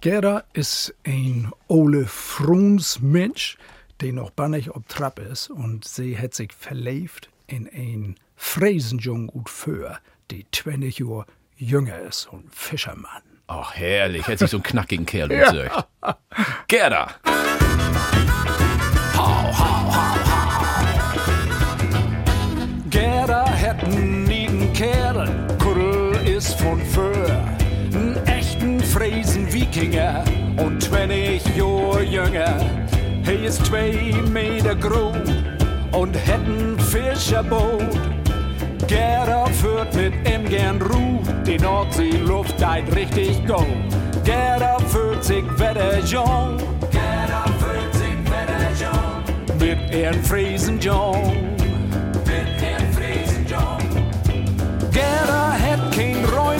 Gerda ist ein Ole Fruns Mensch, der noch bannig ob Trapp ist und sie hat sich verliebt in ein Fräsenjung gut für, die 20 Jahre jünger ist und Fischermann. Ach, herrlich. Hätte sich so einen knackigen Kerl ja. Gerda. Hau, hau. Von Föhr. Einen echten Fräsen-Wikinger und 20 Jahre jünger. Er ist zwei Meter groß und hat ein Fischerboot. Gerda führt mit ihm gern Ruh, die Nordseeluft deit richtig go. Gerda fühlt sich wetter John, Gerda fühlt sich wetter John. Mit ihren Friesen John, mit ihren Friesen John.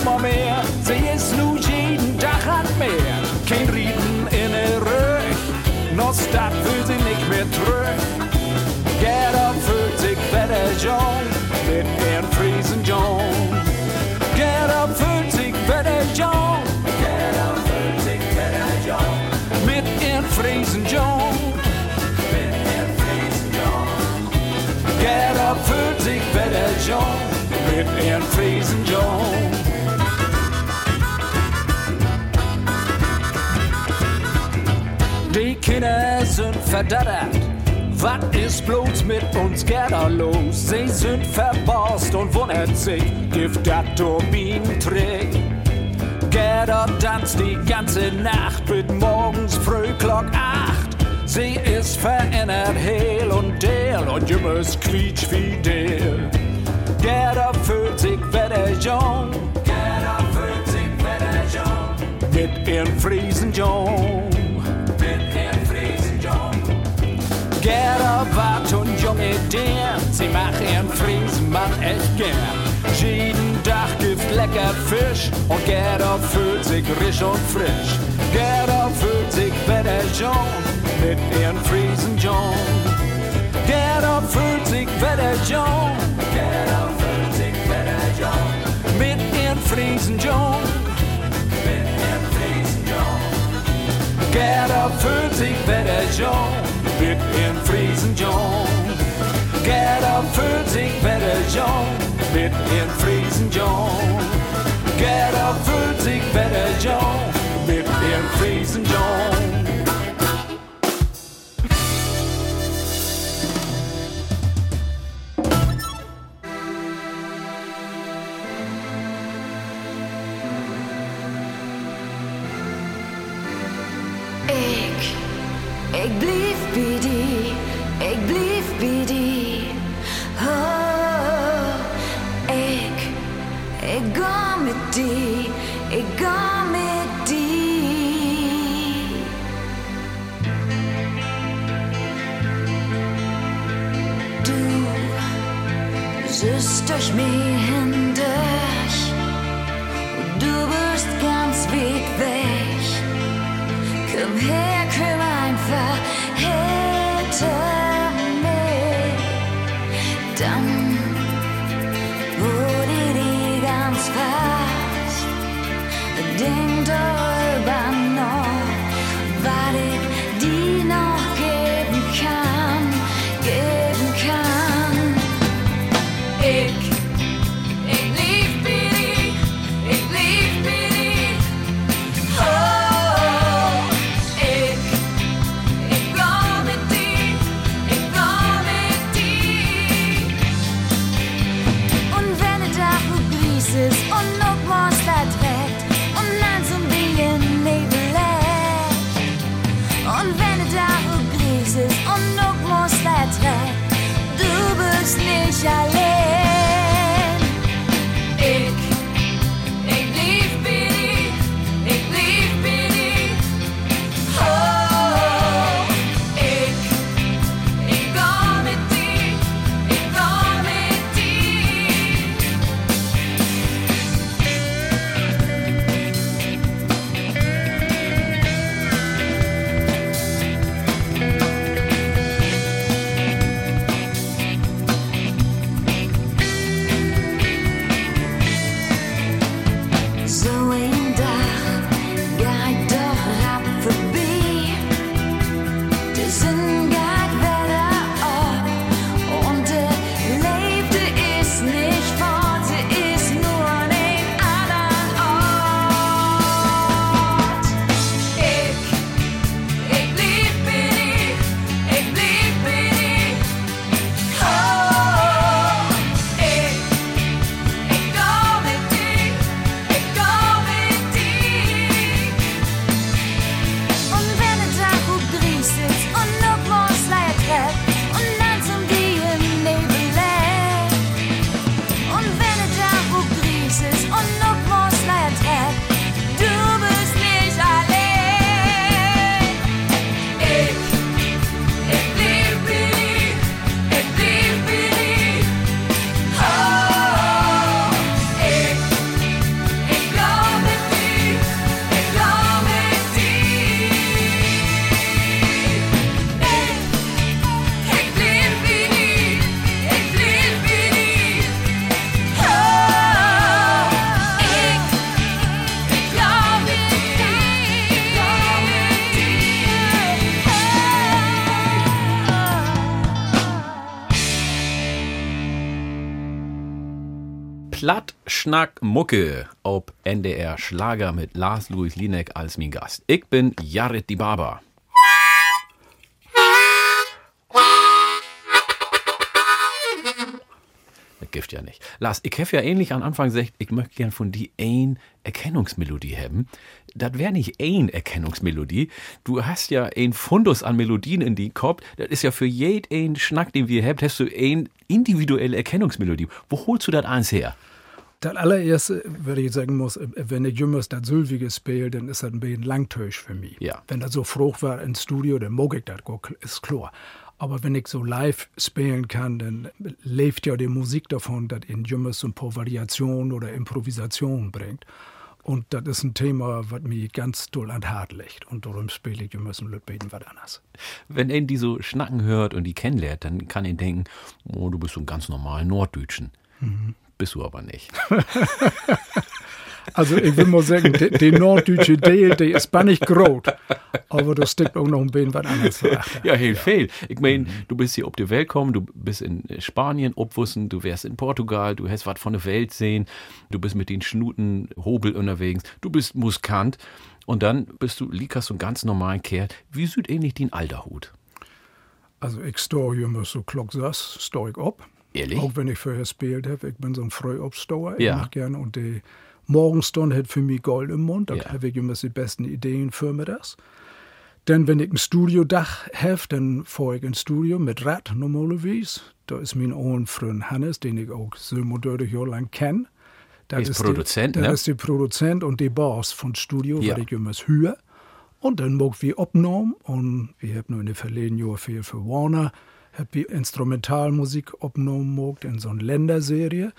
Räumer mehr, sie ist nu jeden Tag an mehr. Kein Rieden in der Röch, noch Stadt will sie nicht mehr tröch. Gerda fühlt sich wetter John mit ihren Friesen John. Gerda fühlt sich wetter John. Gerda fühlt sich wetter John. Mit ihren Friesen John. Gerda fühlt sich wetter John. Mit ihren Kinder sind verdattert. Was ist bloß mit uns Gerda los? Sie sind verborst und wundert sich, gibt dat Turbinentrick. Gerda tanzt die ganze Nacht bis morgens früh Glock acht. Sie ist verändert, heil und del und jümmers quietsch fidel. Gerda fühlt sich wetter jung. Gerda fühlt sich wetter jung. Mit ihren Friesen jung. Gerda wart und junge der, sie mach ihren Friesenmann echt gern. Jeden Tag gibt lecker Fisch und Gerda fühlt sich risch und frisch. Gerda fühlt sich wetter John mit ihren Friesen John. Gerda fühlt sich wetter John. Gerda fühlt sich wetter John mit ihren Friesen John. Mit ihren Friesen. Gerda fühlt sich wetter John mit ihren Friesen John. Gerda fühlt sich wetter John mit ihren Friesen John. Gerda fühlt sich wetter John mit ihren Friesen John. Ik, ik blijf durch mich hindurch, du bist ganz weit weg. Komm her, komm einfach hinter mir. Dann wurde die ganz fast. Denk darüber Schnack Mucke ob NDR Schlager mit Lars Louis Linek als mein Gast. Ich bin Jared die Barber. Das gibt ja nicht. Lars, ich habe ja ähnlich am Anfang gesagt, ich möchte gern von die ein Erkennungsmelodie haben. Das wäre nicht ein Erkennungsmelodie. Du hast ja ein Fundus an Melodien in die Kopf. Das ist ja für jeden Schnack, den wir haben, hast du ein individuelle Erkennungsmelodie. Wo holst du das eins her? Das allererste, wenn ich sagen muss, wenn ich jüngers das Sylvige spiele, dann ist das ein bisschen langtösch für mich. Ja. Wenn das so frucht war ins Studio, dann mag ich das, ist klar. Aber wenn ich so live spielen kann, dann lebt ja die Musik davon, dass in jüngers so ein paar Variationen oder Improvisationen bringt. Und das ist ein Thema, was mir ganz doll an Hart liegt. Und darum spiele ich jüngers und beten was anderes. Wenn er die so schnacken hört und die kennenlernt, dann kann er denken, oh, du bist so ein ganz normaler Norddütschen. Mhm. Bist du aber nicht. Also ich will mal sagen, der de norddeutsche Teil, der ist gar nicht groß. Aber da steckt auch noch ein bisschen was anderes. Ja, heel viel. Ich meine, du bist hier auf die Welt gekommen, du bist in Spanien obwussen, du wärst in Portugal, du hast was von der Welt sehen, du bist mit den Schnuten Hobel unterwegs, du bist Muskant und dann bist du, liegst so einen ganz normalen Kerl. Wie sieht ähnlich dein alter Hut? Also ich stehe immer so klock saß, stehe ich ab. Ehrlich? Auch wenn ich vorher gespielt habe, ich bin so ein Frühabstauer. Ja. Ich mach gerne und die Morgenstunde hat für mich Gold im Mund. Da Ja. habe ich immer die besten Ideen für mir das. Dann, wenn ich ein Studiodach habe, dann fahre ich ins Studio mit Rad normalerweise. Da ist mein own Freund Hannes, den ich auch so moderne Jahre lang kenne. Das Ist Produzent, die, ne? Das ist der Produzent und der Boss von Studio, Ja. was ich immer höre. Und dann mag wir abgenommen und wir haben nur in den verleden Jahren viel für Warner, hab wir Instrumentalmusik abgenommen mogt in so einer Länderserie.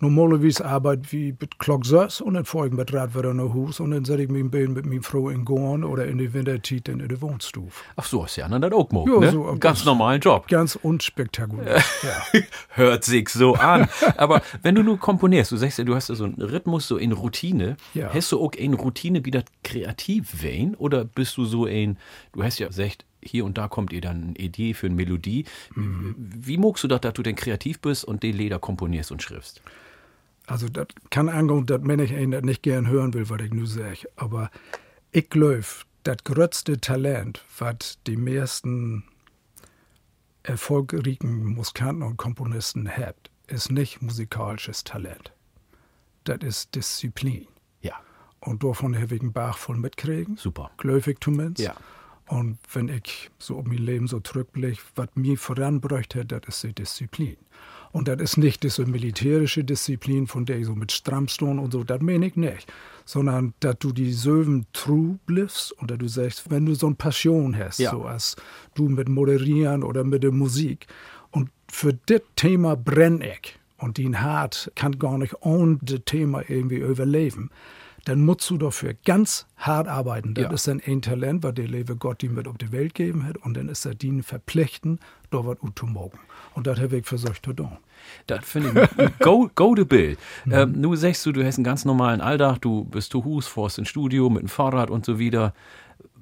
Normalerweise arbeite ich mit Klocksös und dann fahre ich mit Rad wieder nach Haus und dann setze ich mich bisschen mit meiner Frau in Gorn oder in die Winterzeit dann in die Wohnstuf. Ach so, hast ja dann auch gemacht, Ja, ne? so, Ganz normalen Job. Ganz unspektakulär. ja. Hört sich so an. Aber wenn du nur komponierst, du sagst ja, du hast ja so einen Rhythmus, so in Routine. Ja. Hast du auch eine Routine, wie das kreativ wählen? Oder bist du so ein, du hast ja gesagt, hier und da kommt dir dann eine Idee für eine Melodie. Wie magst du das, dass du denn kreativ bist und den Leder komponierst und schriftst? Also das kann angehen, dass wenn ich das nicht gern hören will, was ich nur sage. Aber ich glaube, das größte Talent, was die meisten erfolgreichen Musikanten und Komponisten haben, ist nicht musikalisches Talent. Das ist Disziplin. Ja, Und davon habe ich einen Bach voll mitkriegen. super. Gläufig zumindest. Ja. Und wenn ich so auf mein Leben so zurückblicke, was mir voranbräuchte, das ist die Disziplin. Und das ist nicht diese militärische Disziplin, von der ich so mit Strammstone und so, das meine ich nicht. Sondern, dass du die Söwen true bliffst und dass du sagst, wenn du so eine Passion hast, Ja. so als du mit Moderieren oder mit der Musik. Und für das Thema brenn ich. Und dein Hart kann gar nicht ohne das Thema irgendwie überleben dann musst du dafür ganz hart arbeiten. Das Ja. ist dann ein Talent, was der liebe Gott ihm mit auf die Welt gegeben hat. Und dann ist er denen verpflichten, da was zu machen. Und das habe ich versucht zu tun. Das finde ich ein go, go to Bill. Ähm, nu sagst du, du hast einen ganz normalen Alltag, du bist zu Hus, fährst ins Studio mit dem Fahrrad und so wieder.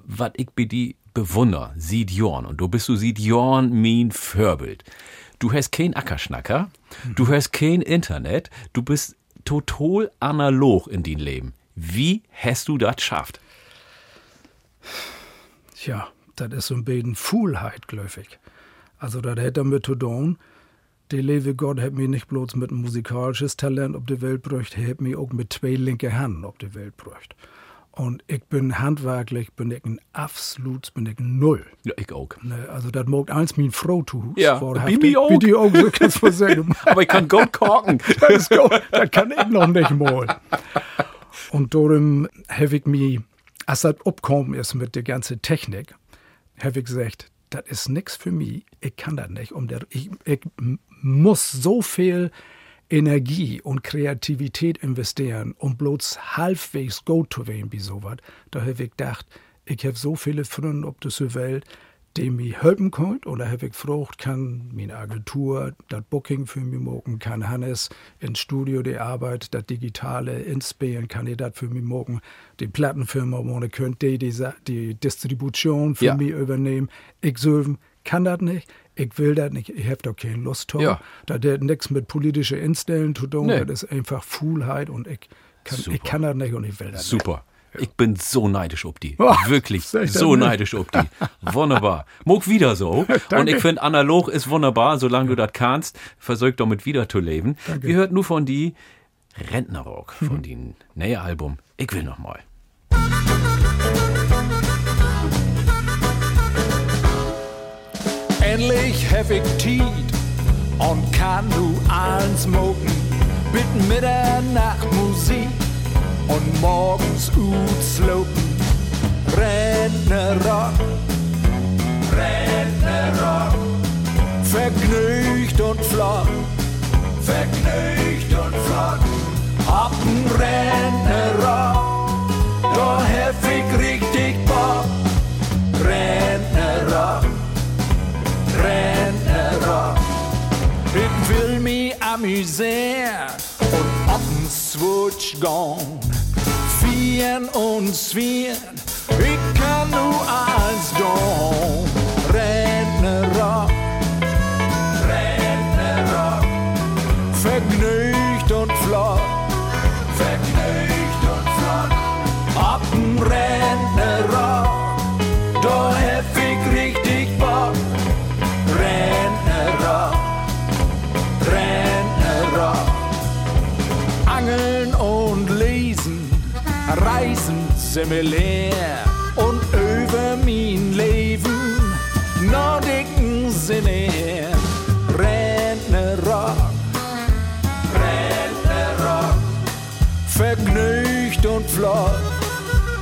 Was ich bei die bewunder, sieht Jorn. Und du bist du sieht Jorn mein Vorbild. Du hast kein Ackerschnacker, du hast kein Internet, du bist total analog in dein Leben. Wie hast du das geschafft? Tja, das ist so ein bisschen Fuhlheit, glaube ich. Also, das hätte er mit zu tun. Der liebe Gott hat mich nicht bloß mit musikalisches Talent auf die Welt gebracht, er hat mich auch mit zwei linke Händen auf die Welt gebracht. Und ich bin handwerklich, bin ich ein absolut, bin ich ein Null. Ja, ich auch. Ne, Also, das mag eins mein Frau tun. Ja. Bibi auch. Bibi auch, so kannst du sagen. Aber ich kann gut korken. das, ist das kann ich noch nicht mal. Und darum habe ich mich, als das abgekommen ist mit der ganzen Technik, habe ich gesagt, das ist nichts für mich. Ich kann das nicht. Um der, ich, ich muss so viel Energie und Kreativität investieren, um bloß halbwegs gut zu werden wie sowas. Da habe ich gedacht, ich habe so viele Freunde auf dieser Welt, die mir helfen können. Oder habe ich gefragt, kann meine Agentur das Booking für mich machen, kann Hannes ins Studio die Arbeit, das Digitale inspielen, kann ich das für mich machen, die Plattenfirma, wo ich könnte die, die, die Distribution für Ja. mich übernehmen. Ich selber kann das nicht. Ich will das nicht, ich habe doch keine Lust drauf. Ja. Das hat nichts mit politischen Instellen zu tun, Nee. das ist einfach Fuhlheit und ich kann, Super. ich kann das nicht und ich will das Super. Ich bin so neidisch ob die. Oh, Wirklich so neidisch ob die. Wunderbar. Muck wieder so. Und ich finde, analog ist wunderbar, solange du das kannst. Versuch damit wieder zu leben. Danke. Wir hört nur von die Rentnerrock, von dem neuen Album. Ich will noch mal. Endlich hab ich Tiet und kann nu allen smoken. Mit Mitternachtmusik und morgens ut slopen. Rentnerrock, Rentnerrock. Vergnügt und flott, vergnügt und flott. Ab n Rentnerrock, da ich richtig Bock. Rentnerrock. Rentnerrock. Ich will mich amüsieren und auf'n Switch gehen. Vieren und zwieren, ich kann nur als tun. Rentnerrock, Rentnerrock. Vergnügt und flott, reisen sind mir leer und über mein Leben noch dicken Sinn her. Rentnerrock, Rentnerrock. Vergnügt und flott,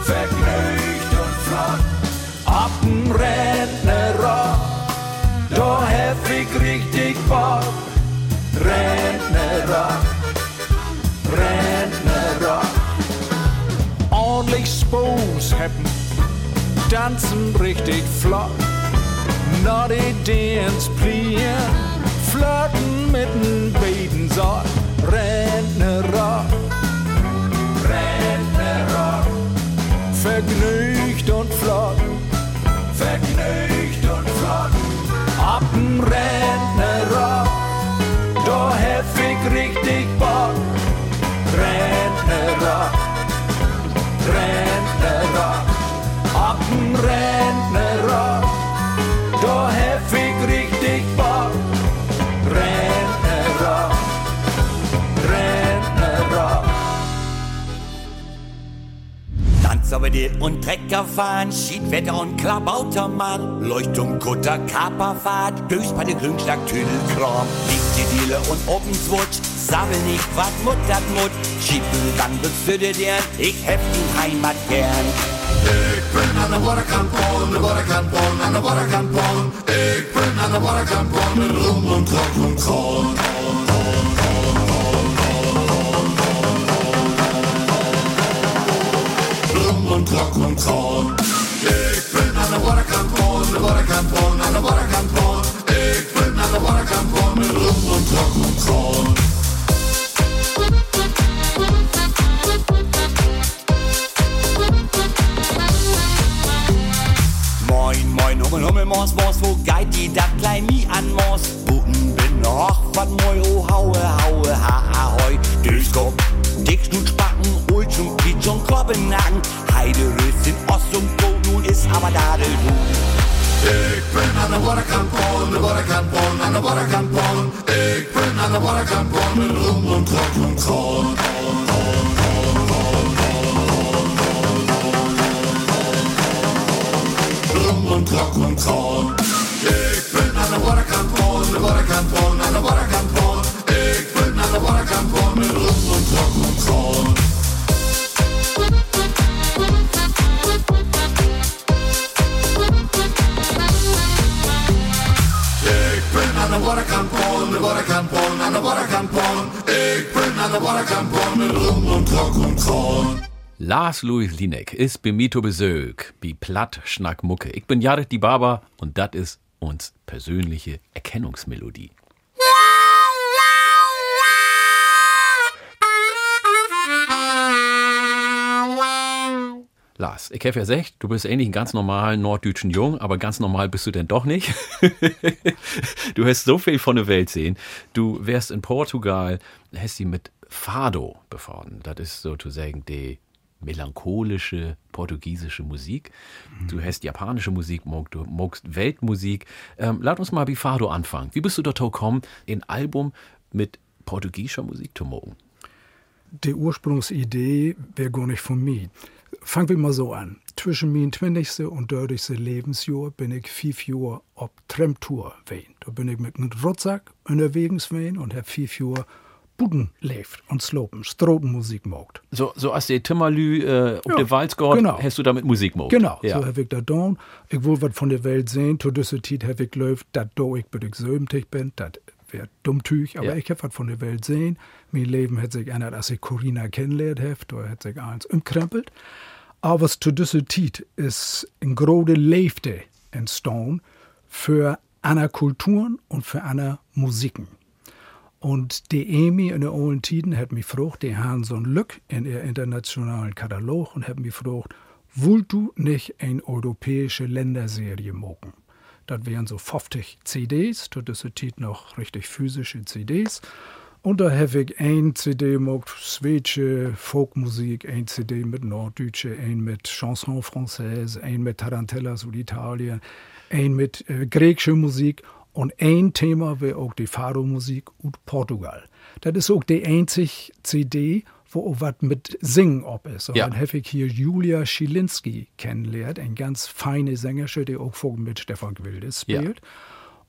vergnügt und flott. Ab n Rentnerrock, da ich richtig Bock. Rentnerrock. Spaß haben, tanzen richtig flott. Not Dance plieren, flirten mit n Bedensort. Rentnerrock, Rentnerrock. Vergnügt und flott, vergnügt und flott. Ab n Rentnerrock, da ich richtig Bock. Tanzarbeit und Trecker fahren, Schiedwetter und Klabautermann, Leuchtung, Kutter, Kaperfahrt, Dös bei der Grünschlag, Tüdelkram, Diele und Openswutsch, sammel nicht, wat Mut dat Mut, Schiebel dann bezüdet er, ich hef die Heimat gern. Ik ben aan de waterkant aan de waterkant aan de waterkant Ik ben aan de waterkant met rum en krak en kroon. Rum en krak en kroon. Ik ben aan de waterkant aan de waterkant aan de waterkant Ik ben aan de waterkant met rum en krak en kroon. Moin, moin, Hummel, Hummel, Mors, Mors, wo geht die dat klein mi an Mors? Buten bin noch, wat moi, oh, haue, haue, ha, ahoi, Döskop, Dickschnut, Spacken, Ulschung, Kitschung, Korbennagen, Heide, Röschen, Ost und Go, nun ist aber Dadel, du. Ik ben aan de waterkant aan de waterkant aan de waterkant Ik ben aan de waterkant met rum en krak en kroon. Rum en krak en kroon. Ik ben aan de waterkant aan de waterkant aan de waterkant Ik ben aan de waterkant met rum en krak en kroon. Waterkant Ik ben aan de waterkant met rum en krak en kroon. Lars Louis Linek ist zu Besuch, bei Platt Schnack Mucke. Ich bin Jared die Barber und das ist uns persönliche Erkennungsmelodie. Lars, ich habe ja gesagt, du bist eigentlich ein ganz normaler norddeutschen Jung, aber ganz normal bist du denn doch nicht. du hast so viel von der Welt sehen. Du wärst in Portugal, hast sie mit Fado befahren. Das ist sozusagen die melancholische portugiesische Musik. Du hast japanische Musik, du magst Weltmusik. Ähm, lass uns mal bei Fado anfangen. Wie bist du dort gekommen, ein Album mit portugiesischer Musik zu machen? Die Ursprungsidee wäre gar nicht von mir. Fangen wir mal so an. Zwischen meinem 20. und 30. Lebensjahr bin ich fünf Jahre auf Tramtour gewesen. Da bin ich mit einem Rucksack unterwegs gewesen und habe fünf Jahre Buden lebt und Slopen, Strotenmusik gemacht. So, so als der Timmerlü äh, auf Ja, der Walzgott genau. hast du damit Musik gemacht. Genau, Ja. so habe ich da getan. Ich will was von der Welt sehen. Zu dieser Zeit habe ich geläuft, dass da ich bin ich sömtig bin, das wäre dummtüch, aber Ja. ich habe was von der Welt sehen. Mein Leben hat sich geändert, als ich Corinna kennengelernt habe. Da hat sich eins umkrempelt. Aber zu dieser Zeit ist ein große Leifte entstanden für andere Kulturen und für andere Musiken. Und die Emi in der alten Tiden hat mich gefragt, die haben so ein Lück in ihr internationalen Katalog und hat mich gefragt, wollt du nicht eine europäische Länderserie machen? Das wären so 50 CDs, das ist die Zeit noch richtig physische CDs. Und da habe ich ein CD gemacht, Schwedische Folkmusik, ein CD mit Norddeutsche, ein mit Chanson Française, ein mit Tarantellas aus Italien, ein mit äh, griechischer Musik und ein Thema wäre auch die Fado-Musik aus Portugal. Das ist auch die einzige CD, wo auch was mit Singen ob ist. Und Ja. dann habe ich hier Julia Schilinski kennengelernt, eine ganz feine Sängerin, die auch mit Stefan Gwildes Ja.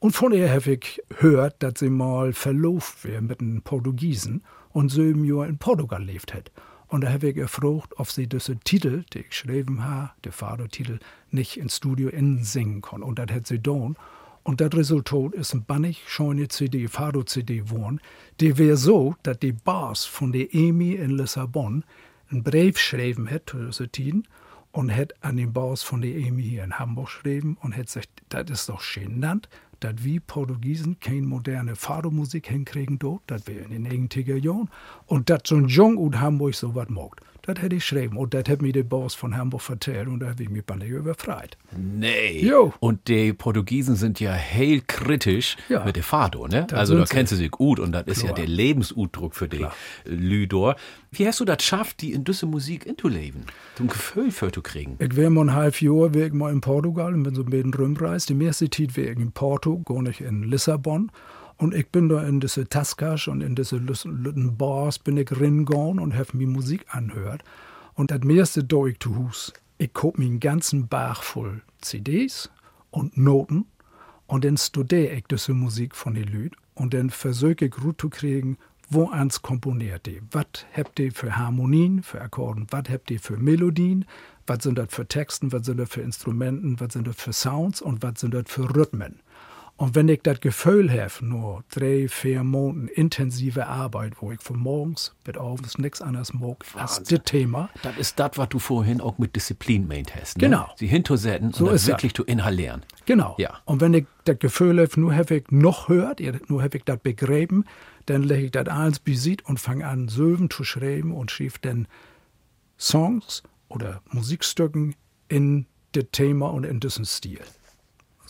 Und von ihr habe ich gehört, dass sie mal verlobt wäre mit einem Portugiesen und sieben Jahre in Portugal lebt hat. Und da habe ich gefragt, ob sie diese Titel, die ich geschrieben habe, der Vatertitel, nicht ins Studio innen singen kann. Und das hat sie getan. Und das Resultat ist ein bannig schöne CD, Fado-CD geworden. Die wäre so, dass die Bars von der EMI in Lissabon einen Brief geschrieben hat zu dieser Tiden und hat an den Bars von der EMI hier in Hamburg geschrieben und hat gesagt, das ist doch genannt, dass wir Portugiesen keine moderne Fado-Musik hinkriegen dort, das wäre in den 90er Jahren, und dass so ein Jung und Hamburg so was mag. Das hätte ich geschrieben und das hat mir der Boss von Hamburg vertellt und da habe ich mich bannig überfreit. Nee. Jo. Und die Portugiesen sind ja hell kritisch Ja. mit der Fado, ne? Das also da sie. kennst du sich gut und das ist ja der Lebensutdruck für die Lüdor. Wie hast du das geschafft, die in diese Musik inzuleben? Ein Gefühl für zu kriegen? Ich wäre mal ein halbes Jahr mal in Portugal und bin so ein bisschen rumreist. Die meiste Zeit ich in Porto, gar nicht in Lissabon. Und ich bin da in diese Taskas und in diese lütten Bars bin ich reingegangen und habe mir Musik anhört. Und das meiste da ich zu Hus. Ich kauf mir einen ganzen Bach voll CDs und Noten und dann studiere ich diese Musik von den Leuten und dann versuche ich gut zu kriegen, wo ans komponiert die? Was habt ihr für Harmonien, für Akkorden? Was habt ihr für Melodien? Was sind das für Texten? Was sind das für Instrumenten? Was sind das für Sounds? Und was sind das für Rhythmen? Und wenn ich das Gefühl habe, nur drei, vier Monate intensive Arbeit, wo ich von morgens bis abends nichts anderes mag als das Thema, Das ist das, was du vorhin auch mit Disziplin meint hast. Ne? Genau. Sie hinzusetzen So und das wirklich zu inhalieren. Genau. Ja. Und wenn ich das Gefühl habe, nur habe ich noch hört, nur habe ich das begräben, dann lege ich das alles besiegt und fange an, Söven zu schreiben und schrieb dann Songs oder Musikstücken in das Thema und in diesen Stil.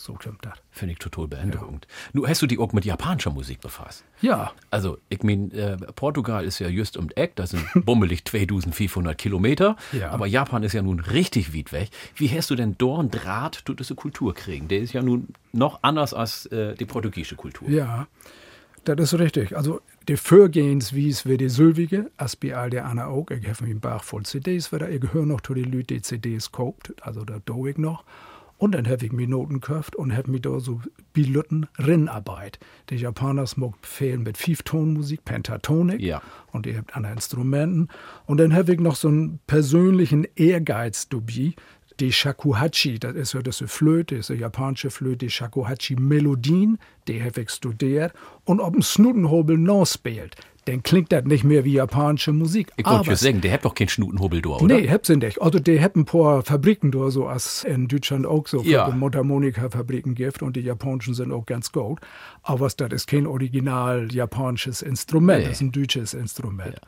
So kommt das. Finde ich total beeindruckend. Nun hast du dich auch mit japanischer Musik befasst. Ja, Also, ich meine, äh, Portugal ist ja just um die Eck, das sind bummelig 2500 Kilometer. Ja. Aber Japan ist ja nun richtig weit weg. Wie hast du denn dort einen Draht zu dieser Kultur kriegen? Der ist ja nun noch anders als äh, die portugiesische Kultur. ja, das ist richtig. Also die Vorgehensweise wie die Sylvige, als bei all der anderen auch. Ich habe mir einen Bach voll CDs, weil ich gehöre noch zu den Leuten, die CDs kauft, also da do ich noch. Und dann habe ich mir Noten gekauft und habe mir da so Bilütten Rinnarbeit. Die Japaner mag fehlen mit Fünftonmusik, Pentatonik. Ja. Und ihr habt andere Instrumenten. Und dann habe ich noch so einen persönlichen Ehrgeiz dabei. Die Shakuhachi, das ist ja diese Flöte, das ist eine japanische Flöte, die Shakuhachi-Melodien, die habe ich studiert. Und ob ein Snutenhobel noch spielt, dann klingt das nicht mehr wie japanische Musik. Ich wollte ja sagen, der hat doch keinen Schnutenhobel da, oder? Nee, habt sie nicht. Also, die haben ein paar Fabriken da, so als in Deutschland auch so, Ja. Mundharmonika-Fabriken gibt und die japanischen sind auch ganz gut. Aber das ist kein original japanisches Instrument, Nee. das ist ein deutsches Instrument.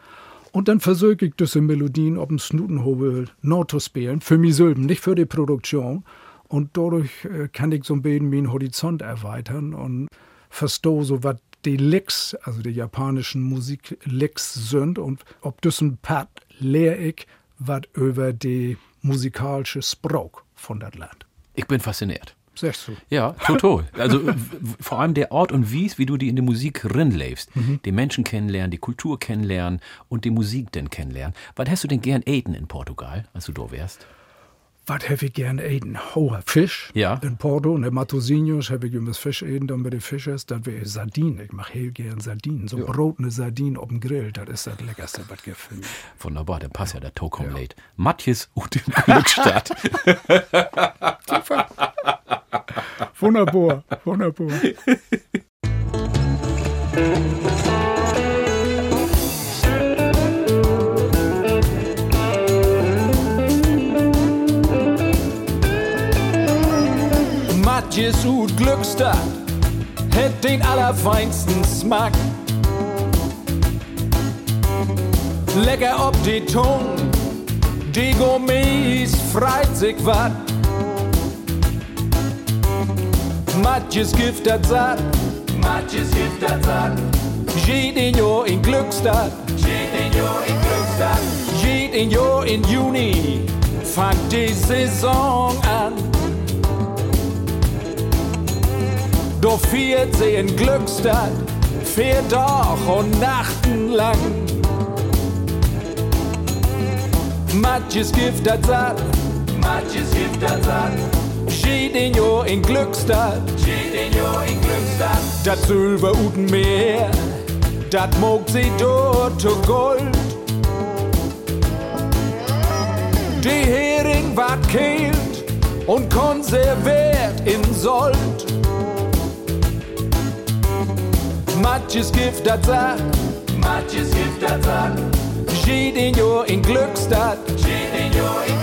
Und dann versuche ich diese Melodien auf dem Snutenhobel noch zu spielen, für mich selber, nicht für die Produktion. Und dadurch äh, kann ich so ein bisschen meinen Horizont erweitern und verstehe so, was die Licks, also die japanischen Musik-Licks sind und ob diesem Part lehre ich was über die musikalische Sprach von das Land. Ich bin fasziniert. Sagst du? Ja, total. Also vor allem der Ort und Wies, wie du die in die Musik rinlebst. Die Menschen kennenlernen, die Kultur kennenlernen und die Musik dann kennenlernen. Was hast du denn gern eten in Portugal, als du da wärst? Was habe ich gern eten? Hoher Fisch. Ja. In Porto, in Matosinhos habe ich immer Fisch eten, dann mit den Fischers, das wäre Sardinen. Ich mache heel gern Sardinen. So brotene Sardinen auf dem Grill, das ist das Leckerste, was mich. Wunderbar, dann passt ja der Tokom late. Matjes und in Glückstadt. Wunderbar, wunderbar. Matjes ut Glückstadt hätt den allerfeinsten Smack. Lecker ob die Tung, die Gourmets freit sich wat. Matjes Gift dat satt, Matjes Gift dat satt. Jeden Jahr in Glückstadt, jeden Jahr in Glückstadt. Jeden Jahr in Juni fängt die Saison an. Doch viert sie in Glückstadt, vier Tag und Nachten lang. Matjes Gift dat satt, Matjes Gift dat satt. Jahr in Glückstadt, Jahr in Glückstadt. Dat Silber uten Meer, dat mogt sie dort zu Gold. Die Hering ward kehlt und konserviert in Sold. Matjes Gift dat sagt, Matjes Gift dat sagt. Jeden Jahr in Glückstadt, jeden Jahr in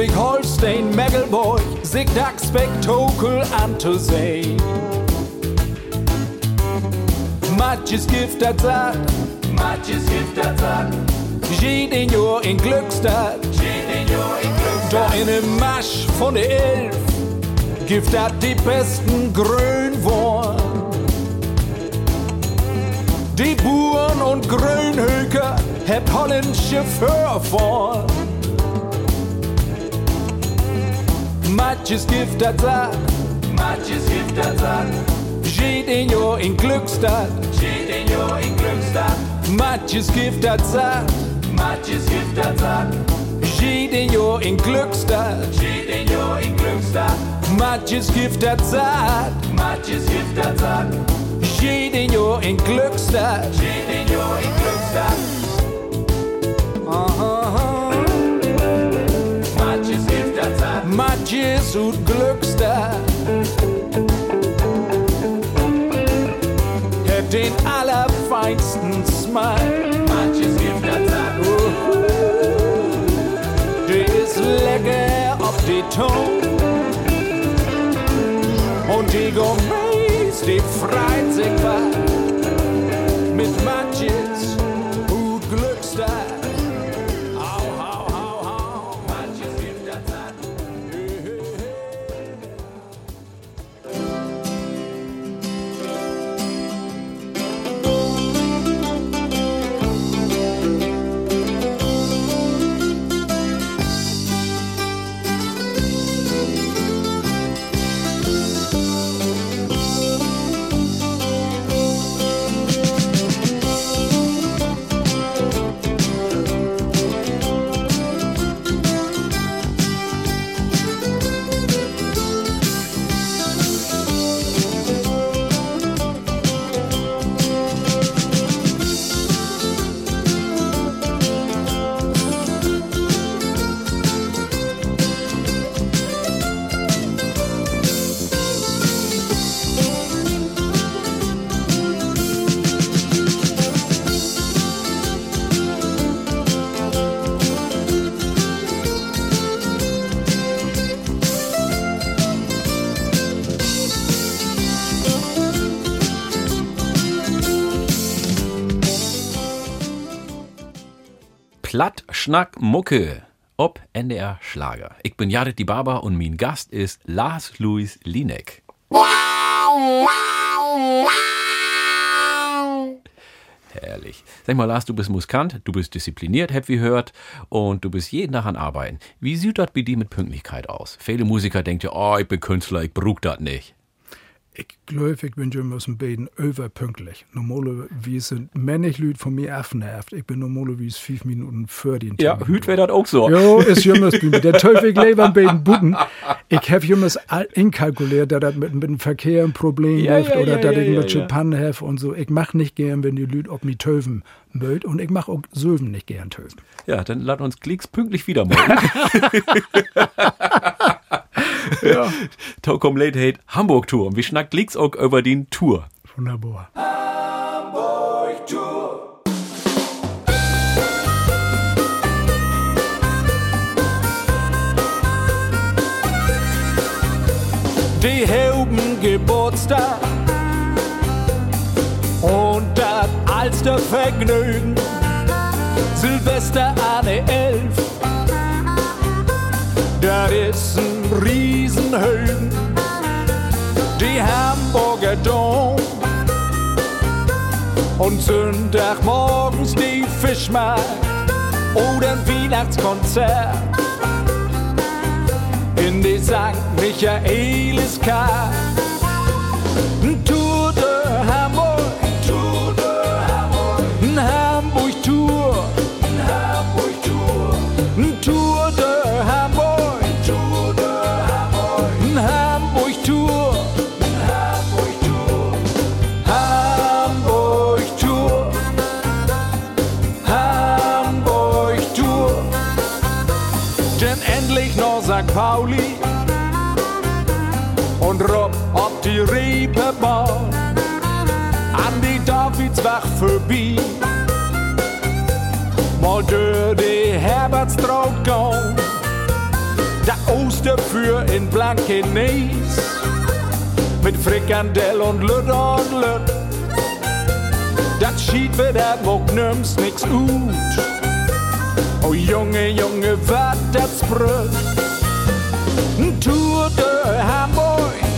Schleswig-Holstein, Mecklenburg, sich das Spektakel anzusehen. Matjes Gift dat sagt, Matjes Gift dat sagt. Jeden Jahr in Glückstadt, jeden Jahr in Glückstadt. Da in dem Marsch von der Elf gibt dat die besten Grünwurm. Die Buren und Grünhöker hat holländische vor. Matjes Gift dat sagt, Matjes Gift dat sagt. Jeden Jahr in Glückstadt, jeden Jahr in Glückstadt. Matjes Gift dat sagt, Matjes Gift dat sagt. Jeden Jahr in Glückstadt, jeden Jahr in Glückstadt. Matjes Gift dat sagt, Matjes Gift dat sagt. Jeden Jahr in Glückstadt, jeden Jahr in Glückstadt. Aha. Matjes ut Glückstadt. Hat den allerfeinsten Smile. Matjes Gift dat sagt. Der ist lecker auf die Ton. Und die Gourmets, die freut sich was Schnack Mucke ob NDR Schlager. Ich bin Jared die Barber und mein Gast ist Lars Louis Linek. Herrlich. Sag mal, Lars, du bist Muskant, du bist diszipliniert, hab wie gehört, und du bist jeden Tag an Arbeiten. Wie sieht das bei dir mit Pünktlichkeit aus? Viele Musiker denken ja, oh, ich bin Künstler, ich brauch das nicht. Ich glaube, ich bin schon ein bisschen überpünktlich. Normalerweise sind männlich Leute von mir abnervt. Ich bin normalerweise fünf Minuten vor den Ja, Hüt wäre das auch so. Ja, ist mir. Der Teufel lebt an beiden Buden. Ich habe jemals inkalkuliert, dass das mit, mit dem Verkehr ein Problem Ja, gibt ja, oder ja, dass ja, ich ja, mit ja. Pannen habe und so. Ich mach nicht gern, wenn die Leute ob mich töven mögt und ich mach auch Söven nicht gern töven. Ja, dann lad uns Klicks pünktlich wieder morgen. Ja. Taukom Late Hate Hamburg Tour. Und wir schnackt Klicks auch über den Tour. Wunderbar. die Hauben Geburtstag und das allste Vergnügen. Silvester Anne Elf, das ist ein Riesenhöhen. Die Hamburger Dom und Sonntagmorgens die Fischmarkt oder ein Weihnachtskonzert in die St. Michaelis K. Tour Vorbei. Mal die Herbertstraut gehen, der Osterfür in Blankenes mit Frikandel und Lütt und Lütt. Das schied dat wo nimmst nix ut. Oh Junge, Junge, wat das Brüll. Tour de Hamburg,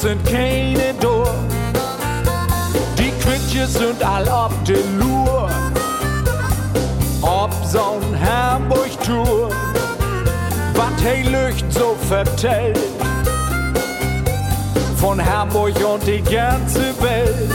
Sind keine Dor. Die Quitches sind all ab de Lur. Ob so'n Hamburg-Tour. Was hey Lücht so vertellt von Hamburg und die ganze Welt.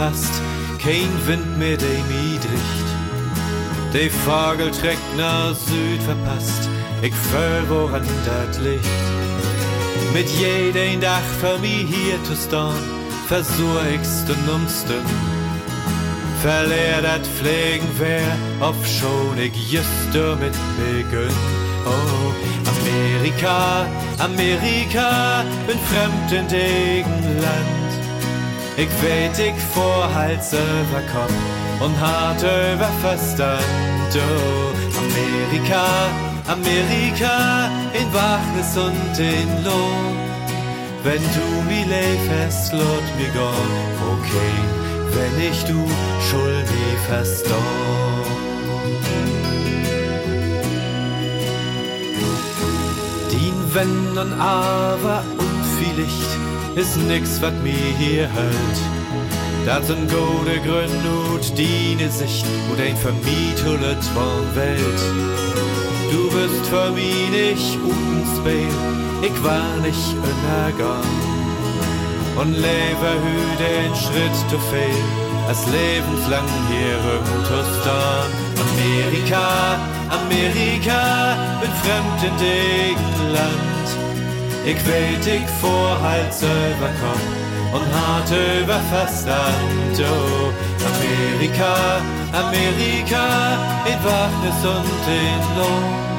Fast, kein Wind mehr, der mi dricht. De Vogel trägt nach Süd verpasst, ich fühl woran dat Licht. Mit jedem Dach für mi hier zu stehen, versuch ich's den Numsten. Verlehr dat Pflegen wer, ob schon ich just damit beginn. Oh, Amerika, Amerika, bin fremd in degen Land. Ich weet, ich vor Hals über Kopf und hart über Verstand. Oh, Amerika, Amerika, in Wachnis und in Lohn. Wenn du mi leifest, lot mi gone, okay, wenn ich du schuld mi verstorben. Dien Wenn und Aber und vielleicht ist nix, wat mir hier hält. Dat sind gute Gründe und die Sicht und ein vermietet von Welt. Du bist für mich nicht Utenspiel, ich war nicht unergangen. Und lebe hü den Schritt zu fehl, als lebenslang hier rumtustern. Amerika, Amerika, bin fremd in dem Land. Ich weet, ich vor Hals über Kopf und hart über Verstand. Oh, Amerika, Amerika, in Wachnis und in Lohn.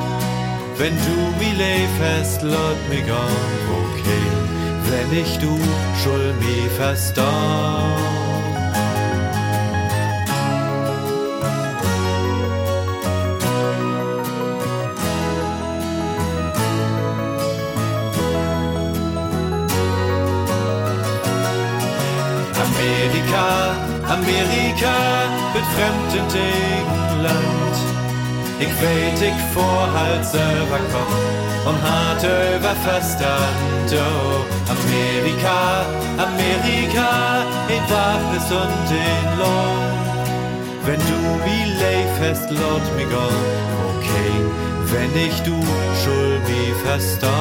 Wenn du mi leifest, lot mi gone, okay, wenn ich du schuld mi verstorben. Dem Land. Ich weet, ich vor Hals über Kopf und hart über Verstand. Oh, Amerika, Amerika, in Wachnis und in Lohn. Wenn du wie leifest, lot mi gone, okay, wenn ich du schuld mi verstorben.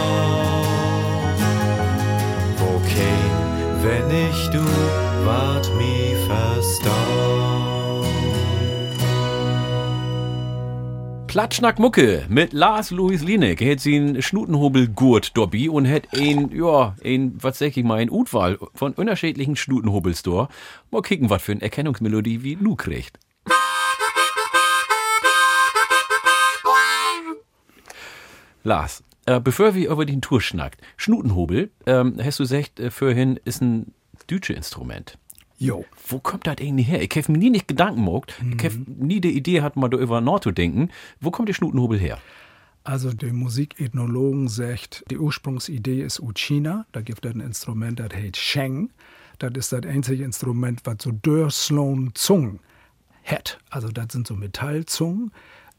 Okay, wenn ich du wart mi verstorben. Platschnack Mucke mit Lars Louis Linek. Hat sie Schnutenhobel-Gurt dobby und hat ein, ja, ein, was sag ich mal, ein Utwahl von unterschiedlichen Schnutenhobels da. Mal kicken, was für eine Erkennungsmelodie wie nu kriegt. Lars, äh, bevor wir über den Tour schnackt, Schnutenhobel, ähm, hast du gesagt, äh, vorhin ist ein deutsches Instrument. Jo. Wo kommt das eigentlich her? Ich habe mir nie nicht Gedanken gemacht. Ich habe nie die Idee hat, mal da über Nord zu denken. Wo kommt der Schnutenhobel her? Also der Musikethnologen sagt, die Ursprungsidee ist aus China. Da gibt es ein Instrument, das heißt Sheng. Das ist das einzige Instrument, was so Dörrsloan Zungen hat. Also das sind so Metallzungen,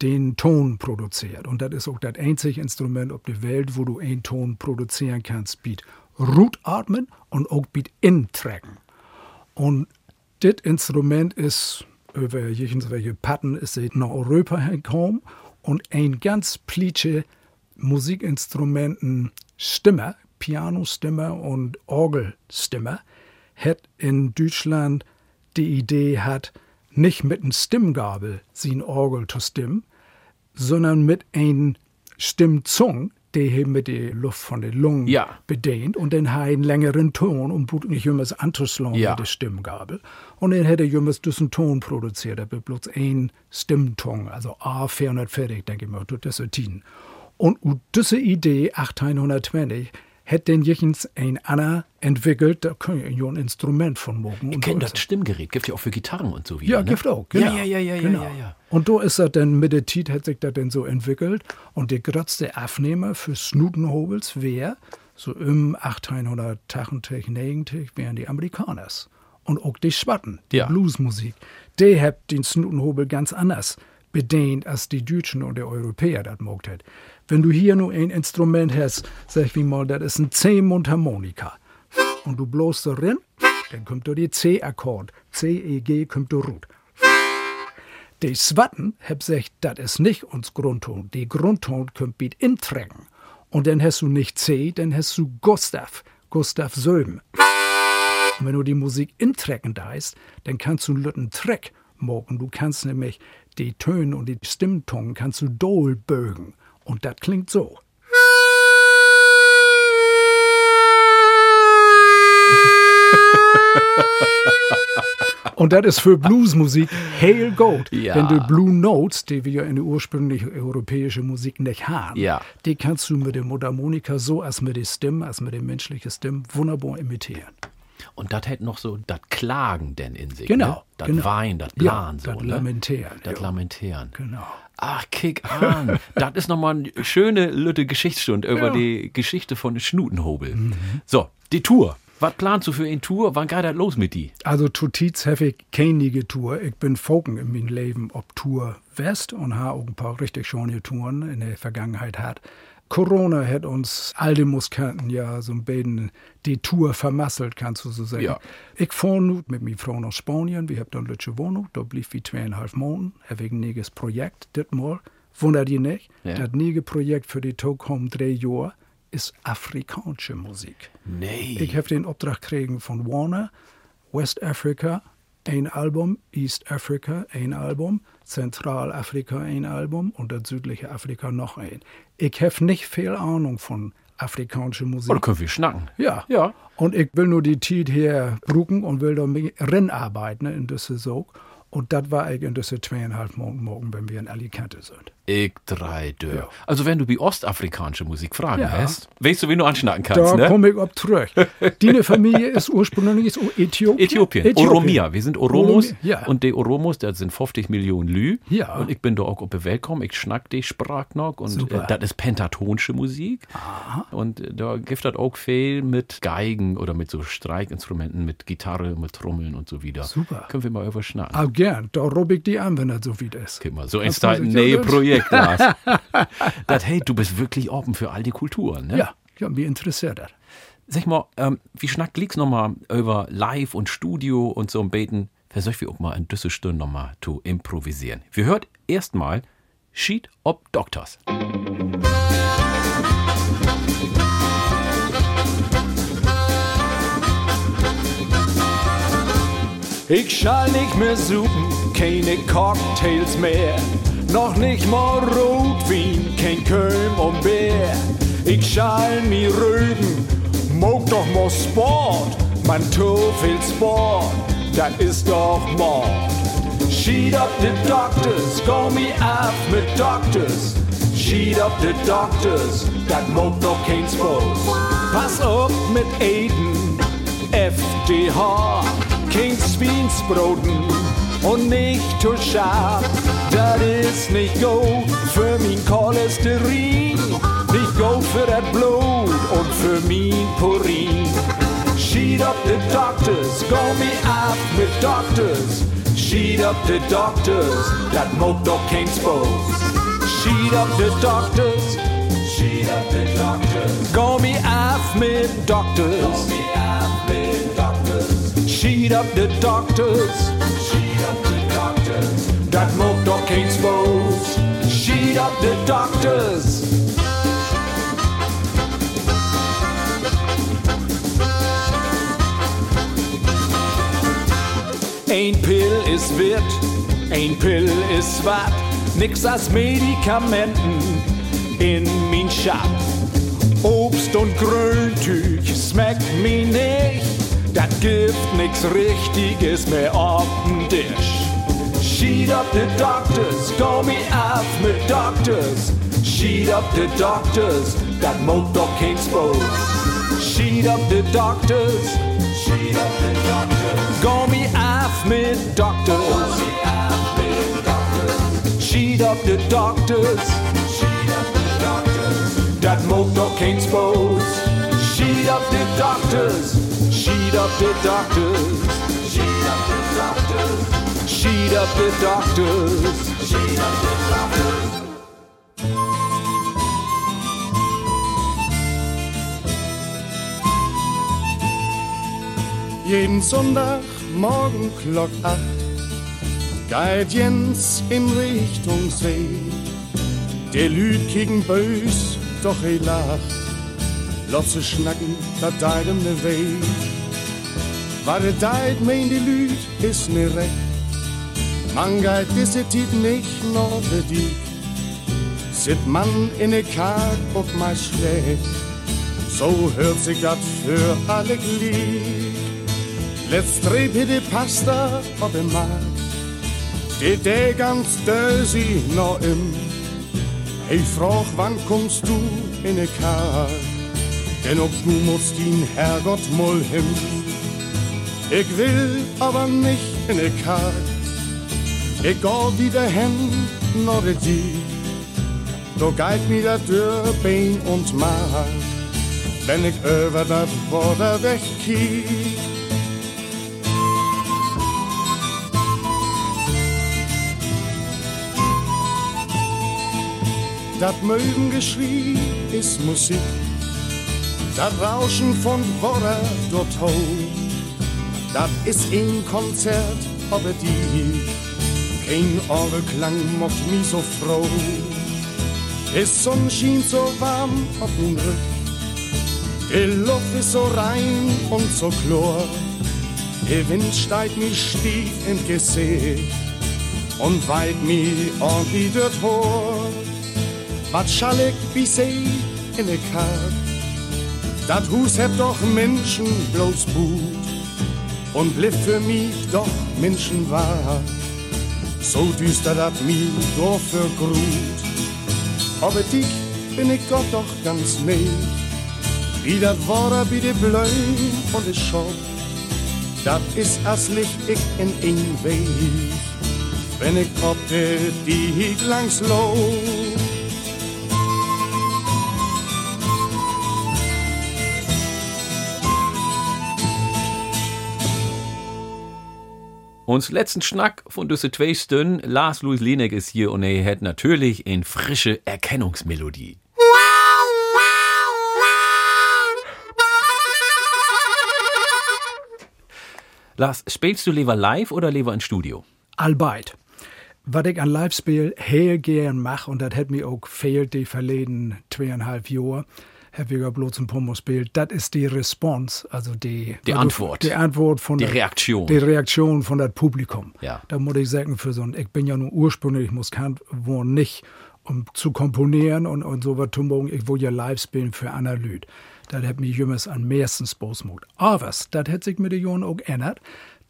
den Ton produziert. Und das ist auch das einzige Instrument auf der Welt, wo du einen Ton produzieren kannst, biet Rutatmen und auch biet Intrecken. Und das Instrument ist über irgendwelche Patten ist es nach Europa gekommen und ein ganz plitsche Musikinstrumenten Stimme, Pianostimme und Orgelstimme, hat in Deutschland die Idee hat, nicht mit einem Stimmgabel sie ein Orgel zu stimmen, sondern mit ein Stimmzung, die hier mit der Luft von den Lungen Ja. bedient und dann hat einen längeren Ton und tut nicht jemals anzuschlagen Ja. mit der Stimmgabel. Und dann hätte jemals diesen Ton produziert, wird bloß ein Stimmton, also A440, denke ich mal, tut das so tun. Und ut diese Idee, 1820, hätte den Jichens ein Anna entwickelt, da können ja ein Instrument von morgen. Ich kenne das Stimmgerät. Gibt ja auch für Gitarren und so wieder. Ja, ne? gibt auch, genau. Ja, ja, ja, ja, genau. ja, ja. Und da ist er dann mit der Zeit hat sich das dann so entwickelt und der größte Aufnehmer für Snutenhobels wäre, so im 1880, 90 wären die Amerikaners. Und auch die Schwatten, die Ja. Bluesmusik. Die hat den Snutenhobel ganz anders bedient, als die Deutschen und die Europäer das mogt hat. Wenn du hier nur ein Instrument hast, sag ich mal, das ist ein C-Mundharmonika. Und du bloßt da rein, dann kommt da die C-Akkord. C, E, G kommt da rut. Die Swatten hab gesagt, das ist nicht uns Grundton. Die Grundton kommt mit intrecken. Und dann hast du nicht C, dann hast du Gustav, Gustav Söben. Und wenn du die Musik intrecken da ist, dann kannst du einen lütten Treck mogen. Du kannst nämlich die Töne und die Stimmtonen kannst du doll bögen. Und das klingt so. Und das ist für Bluesmusik Hail Goat. Ja. Denn die Blue Notes, die wir in der ursprünglichen europäischen Musik nicht haben, Ja. die kannst du mit der Mundharmonika so als mit der Stimme, als mit der menschlichen Stimme wunderbar imitieren. Und das hätte noch so das Klagen denn in sich. Genau, Ne? Das genau. Wein, das Ja, Plan so. das ne? Lamentieren, Das ja. Lamentieren. Genau. Ach, kick an. das ist nochmal eine schöne Lütte Geschichtsstunde über Ja. die Geschichte von Schnutenhobel. So, die Tour. Was planst du für eine Tour? Wann geht das los mit die? Also Tutiz habe ich keine Tour. Ich bin Folgen in meinem Leben ob Tour West und habe auch ein paar richtig schöne Touren in der Vergangenheit hat. Corona hat uns all die Musikanten ja so ein bisschen die Tour vermasselt, kannst du so sagen. Ja. Ich fahre nun mit meiner Frau nach Spanien. Wir haben da eine letzte Wohnung. Da blieb wie zweieinhalb Monate. Ein neues Projekt, das mal. Wundert ihr nicht? Ja. Das neue Projekt für die Tokom drei Jahre ist afrikanische Musik. Nee. Ich habe den Auftrag gekriegt von Warner, West Africa, ein Album, East Africa, ein Album, Zentralafrika, ein Album und das südliche Afrika noch ein. Ich habe nicht viel Ahnung von afrikanischer Musik. Oder können wir schnacken? Ja. Ja. Und ich will nur die Zeit hier brauchen und will da mit Rennarbeiten in Saison. Und das war ich in diese zweieinhalb Monaten morgen, wenn wir in Alicante sind. Ich drei Dörr. Also wenn du die ostafrikanische Musik fragen Ja. hast, weißt du, wen du anschnacken kannst, da ne? komme ich ob zurück. Deine Familie ist ursprünglich aus Äthiopien. Äthiopien. Oromia. Wir sind Oromos. Oromia, ja. Und die Oromos, das sind 50 Millionen Lü. Ja. Und ich bin da auch gekommen. Ich schnack die Sprach noch. Und Super. äh, das ist pentatonische Musik. Und äh, da gibt das auch viel mit Geigen oder mit so Streikinstrumenten, mit Gitarre, mit Trommeln und so wieder. Super. Können wir mal überschnacken. Gern. Da rob ich die an, wenn das so weit ist. Guck mal, so ein nee, ja, das- Projekt, Lars. das, hey, du bist wirklich offen für all die Kulturen, ne? Ja, ja, mich interessiert das. Sag mal, ähm, wie schnackt liegt's nochmal über Live und Studio und so ein Beten? Versuch wir auch mal in diese Stunde nochmal zu improvisieren. Wir hört erstmal Sheet ob Doctors. Ich schall nicht mehr suchen, keine Cocktails mehr. Noch nicht mal Rotwein, kein Köln und Bär. Ich schall mi Rügen, mog doch mal Sport. Man tu viel Sport, das ist doch Mord. Sheet up the doctors, go me af mit Doctors. Sheet up the doctors, dat mog doch kein Sport. Pass auf mit Aiden, FDH, kein Spinsbroten und nicht zu scharf. Das ist nicht gut für mein Cholesterin, nicht gut für das Blut und für mein Purin. Sheet up the doctors, go me up mit Doctors. Sheet up the doctors, that moat doch kein Spose. Sheet up the doctors, sheet up the doctors. Go me up mit Doctors. Go me up mit Doctors. Sheet up the doctors, sheet up the doctors. That moat doch kein Spose. Sheet up the doctors. Ein Pill ist Wirt, ein Pill ist wat, nix als Medikamenten in min Schab. Obst und Grüntüch schmeckt mir nicht, dat gibt nix Richtiges mehr auf den Tisch. Sheet up the doctors, go me up mit Doctors. Sheet up the doctors, that moat doch kein Spose. Sheet up the doctors, sheet up the doctors. Go me af mit Doctors. Sheet up the doctors, sheet up the doctors. That moat doch kein Spose. Sheet up the doctors, sheet up the doctors. Sheet up the doctors. Sheet up the doctors. Sheet up the doctors. Jeden Sonntag morgen Glock 8 geht Jens in Richtung See. Der Lüd gegen bös, doch er lacht. Losse schnacken, dat deit ihm ne weh. Wat er deit, mein die Lüd, is ne recht. Man geht diese Tiet nicht nur die. Sit man in ne Karg ob mal schlägt. So hört sich dat für alle Glied. Let's dreh de pasta op de markt. Dit de ganz dösi no im. Hey, frag, wann kommst du in de Karg? Denn ob du musst ihn Herrgott mal hin. Ich will aber nicht in de Karg. Ich geh wieder hin, nur de die. Do geit mir der Bein und Mark, wenn ich über das Wasser wegkiek. Das Mögengeschrei ist Musik, das Rauschen von Wasser dort hoch. Das ist ein Konzert, aber die kein Orgelklang macht mich so froh. Die Sonne schien so warm auf den Rück, die Luft ist so rein und so klar. Der Wind steigt mir stief in Gesicht und weit mir ordentlich dort hoch. Was schall ich wie See in der Karg? Dat Hus hebt doch Menschen bloß Mut und blieb für mich doch Menschen wahr. So düster dat mi doch für Grut. Aber dich bin ich Gott doch ganz nicht. Wie dat Wasser wie de Bleu und de Schau. Dat is as Licht ich in ein Weg. Wenn ich de die langs low. Uns letzten Schnack von düsse zwei Stunden, Lars Louis Lenek ist hier und er hat natürlich eine frische Erkennungsmelodie. Lars, spielst du lieber live oder lieber im Studio? Albeit. Was ich an Live-Spiel heel gern mach, und das hat mir auch fehlt die verleden zweieinhalb Jahre, ja bloß ein Pommo gespielt, das ist die Response, also die, Die Antwort. Die Antwort von Die der- Reaktion. Die Reaktion von das Publikum. Ja. Da muss ich sagen, für so ein, ich bin ja nur ursprünglich Musikant, wo nicht, um zu komponieren und, und so was zu machen, ich will ja live spielen für Leute. Das hat mich jümmers am meisten Spaß gemacht. Aber das hat sich mit den Jahren auch geändert,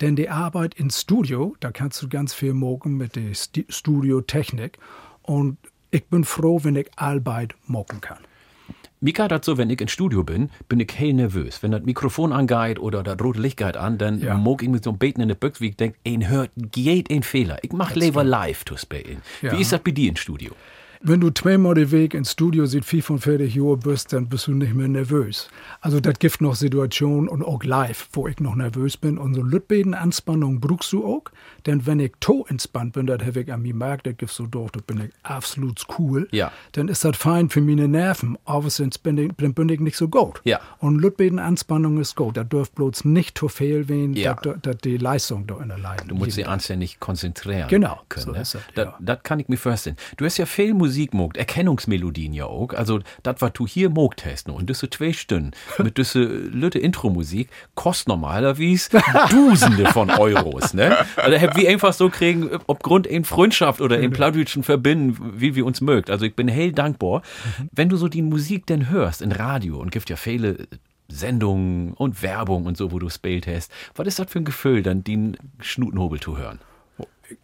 denn die Arbeit ins Studio, da kannst du ganz viel machen mit der Studiotechnik und ich bin froh, wenn ich Arbeit machen kann. Mika dat so, wenn ich ins Studio bin, bin ich hell nervös. Wenn das Mikrofon angeht oder das rote Licht geht an, dann Ja. mag ich mit so einem Beten in der Büchse, wie ich denke, ein hört geht ein Fehler. Ich mach lieber live zu spielen. Ja. Wie ist das bei dir im Studio? Wenn du zweimal den Weg ins Studio sieht 45 Jahre bist, dann bist du nicht mehr nervös. Also das gibt noch Situationen und auch live, wo ich noch nervös bin. Und so Lütbeten Anspannung brauchst du auch. Denn wenn ich to entspannt bin, das habe ich an mir merkt, das gibt so doch, da bin ich absolut cool. Ja. Dann ist das fein für meine Nerven. Aber sonst bin ich, dann bin ich nicht so gut. Ja. Und Lütbeten Anspannung ist gut. Da dürft bloß nicht zu viel werden, Ja. dass die Leistung da in der Leiden. Du musst dich anständig konzentrieren Genau, können. so ne? ist es, das, das kann ich mir vorstellen. Du hast ja viel Musik mogt, Erkennungsmelodien ja auch. Also, das, was du hier mogt hast, und das so zwei Stunden mit diese lütte Intro-Musik, kostet normalerweise Dusende von Euros, ne? Also, wir einfach so kriegen, aufgrund in Freundschaft oder in Plattdeutschen verbinden, wie wir uns mögt. Also, ich bin hell dankbar, wenn du so die Musik denn hörst in Radio und gibt ja viele Sendungen und Werbung und so, wo du spielt hast. Was ist das für ein Gefühl, dann den Schnutenhobel zu hören?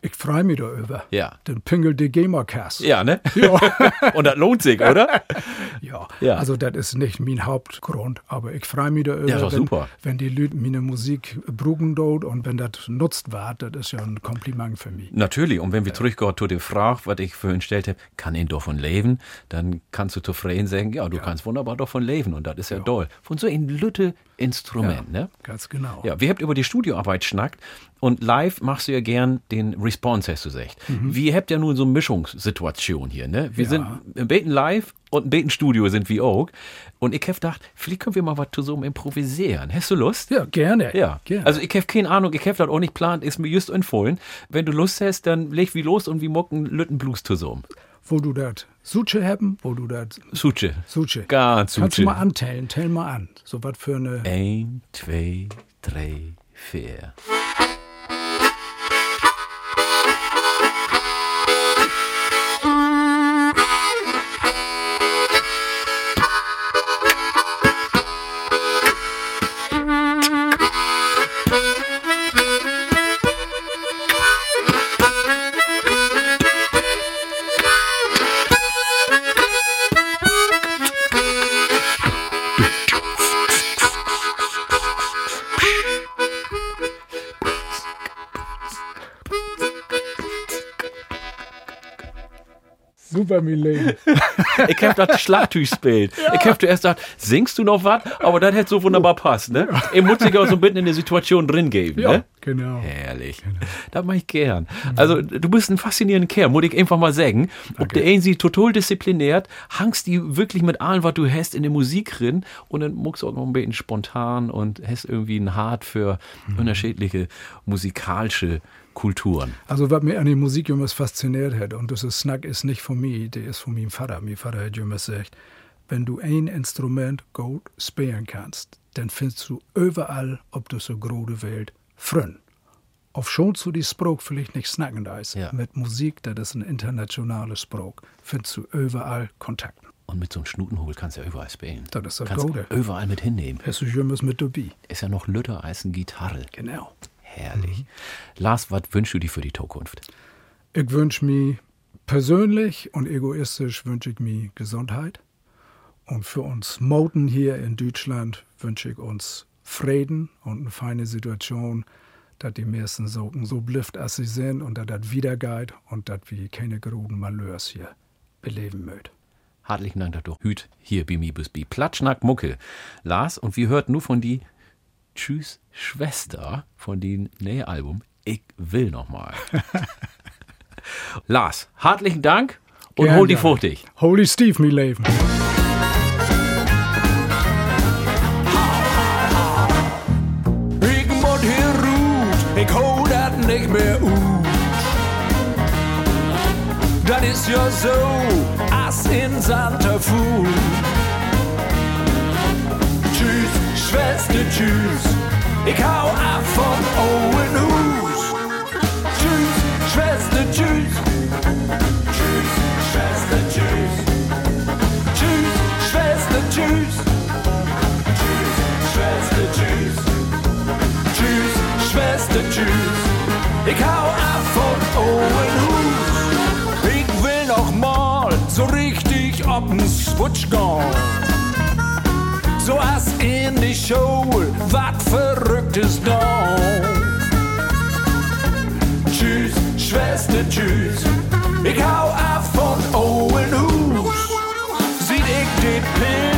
Ich freue mich darüber. Ja. Den Pingel die Gamercast. Ja, ne? Ja. Und das lohnt sich, oder? Ja, Ja. also das ist nicht mein Hauptgrund, aber ich freue mich darüber, Ja, ist wenn, super. wenn die Leute meine Musik brugen dort und wenn das nutzt wird, das ist ja ein Kompliment für mich. Natürlich, und wenn wir zurückgehen zu der Frage, was ich vorhin gestellt habe, kann ihn davon leben, dann kannst du zufrieden sagen, ja, du kannst wunderbar davon leben und das ist ja, toll. Von so ein lütte Instrument, ne? Ganz genau. Ja, wir habt über die Studioarbeit schnackt und live machst du ja gern den Response, hast du gesagt. Mhm. Wir habt ja nun so eine Mischungssituation hier, ne? Wir Ja. sind im Beten live und im Beten Studio sind wir auch. Und ich hab gedacht, vielleicht können wir mal was zusammen improvisieren. Hast du Lust? Ja, gerne. Ja, gerne. also ich hab keine Ahnung, ich hab das auch nicht plant, ist mir just empfohlen. Wenn du Lust hast, dann leg wie los und wir mucken Lüttenblues zusammen. Wo du das Suche haben, wo du das Suche. Suche. Ganz Kannst du Suche. mal anteilen, tell mal an. So was für eine. Ein, zwei, drei, vier. Super, mein Leben. ich hab das Schlagtuch gespielt. Ich hab zuerst gedacht, singst du noch was? Aber das hätte so wunderbar passt, ne? Ich muss sich auch so ein bisschen in der Situation drin geben, Ja, ne? genau. Herrlich. Das mache ich gern. Also, du bist ein faszinierender Kerl, muss ich einfach mal sagen. Ob der einen sie total diszipliniert, hangst die wirklich mit allem, was du hast, in der Musik drin und dann muckst du auch noch ein bisschen spontan und hast irgendwie ein Hart für unterschiedliche musikalische Kulturen. Also, was mir an der Musik immer fasziniert hat, und das ist Snack ist nicht von mir, der ist von meinem Vater. Mein Vater hat immer gesagt, wenn du ein Instrument gut spielen kannst, dann findest du überall, ob du so große Welt, Frön. Auf schon zu die Sprach vielleicht nicht snacken da ist. Mit Musik, das ist ein internationales Sprach, findest du überall Kontakt. Und mit so einem Schnutenhobel kannst du ja überall spielen. Das ist das kannst Gute. überall mit hinnehmen. Hast du schon was mit dabei? Ist ja noch Lütter als eine Gitarre. Genau. Herrlich. Lars, was wünschst du dir für die Zukunft? Ich wünsche mir persönlich und egoistisch wünsche ich mir Gesundheit. Und für uns Moten hier in Deutschland wünsche ich uns Frieden und eine feine Situation, dass die meisten so, so blifft, als sie sind und dass das wiedergeht und dass wir keine großen Malheurs hier beleben mögen. Herzlichen Dank, dass du Hüt hier bei mir bist, bei Platschnack Mucke. Lars, und wir hörten nur von die Tschüss Schwester von dem neuen Album Ich will noch mal. Lars, herzlichen Dank und Gern, hol die ja. fuchtig. Holy Steve, mein Leben. Moet hier roet, ik hou dat niet meer uit. Dat is ja zo, als in Santa Fu. Tschüss, ich hau ab von Owen Hus. Tschüss, Schwester, tschüss. Tschüss, Schwester, tschüss. Tschüss, Schwester, tschüss. Tschüss, Schwester, tschüss. Tschüss, Schwester, tschüss. Ich hau ab von Owen Hus. Ich will noch mal so richtig ob'n Switch gehen. So als in die Show, wat Verrücktes da. Tschüss, Schwester, tschüss. Ich hau ab von Owen Hus. Sieht ich den Pin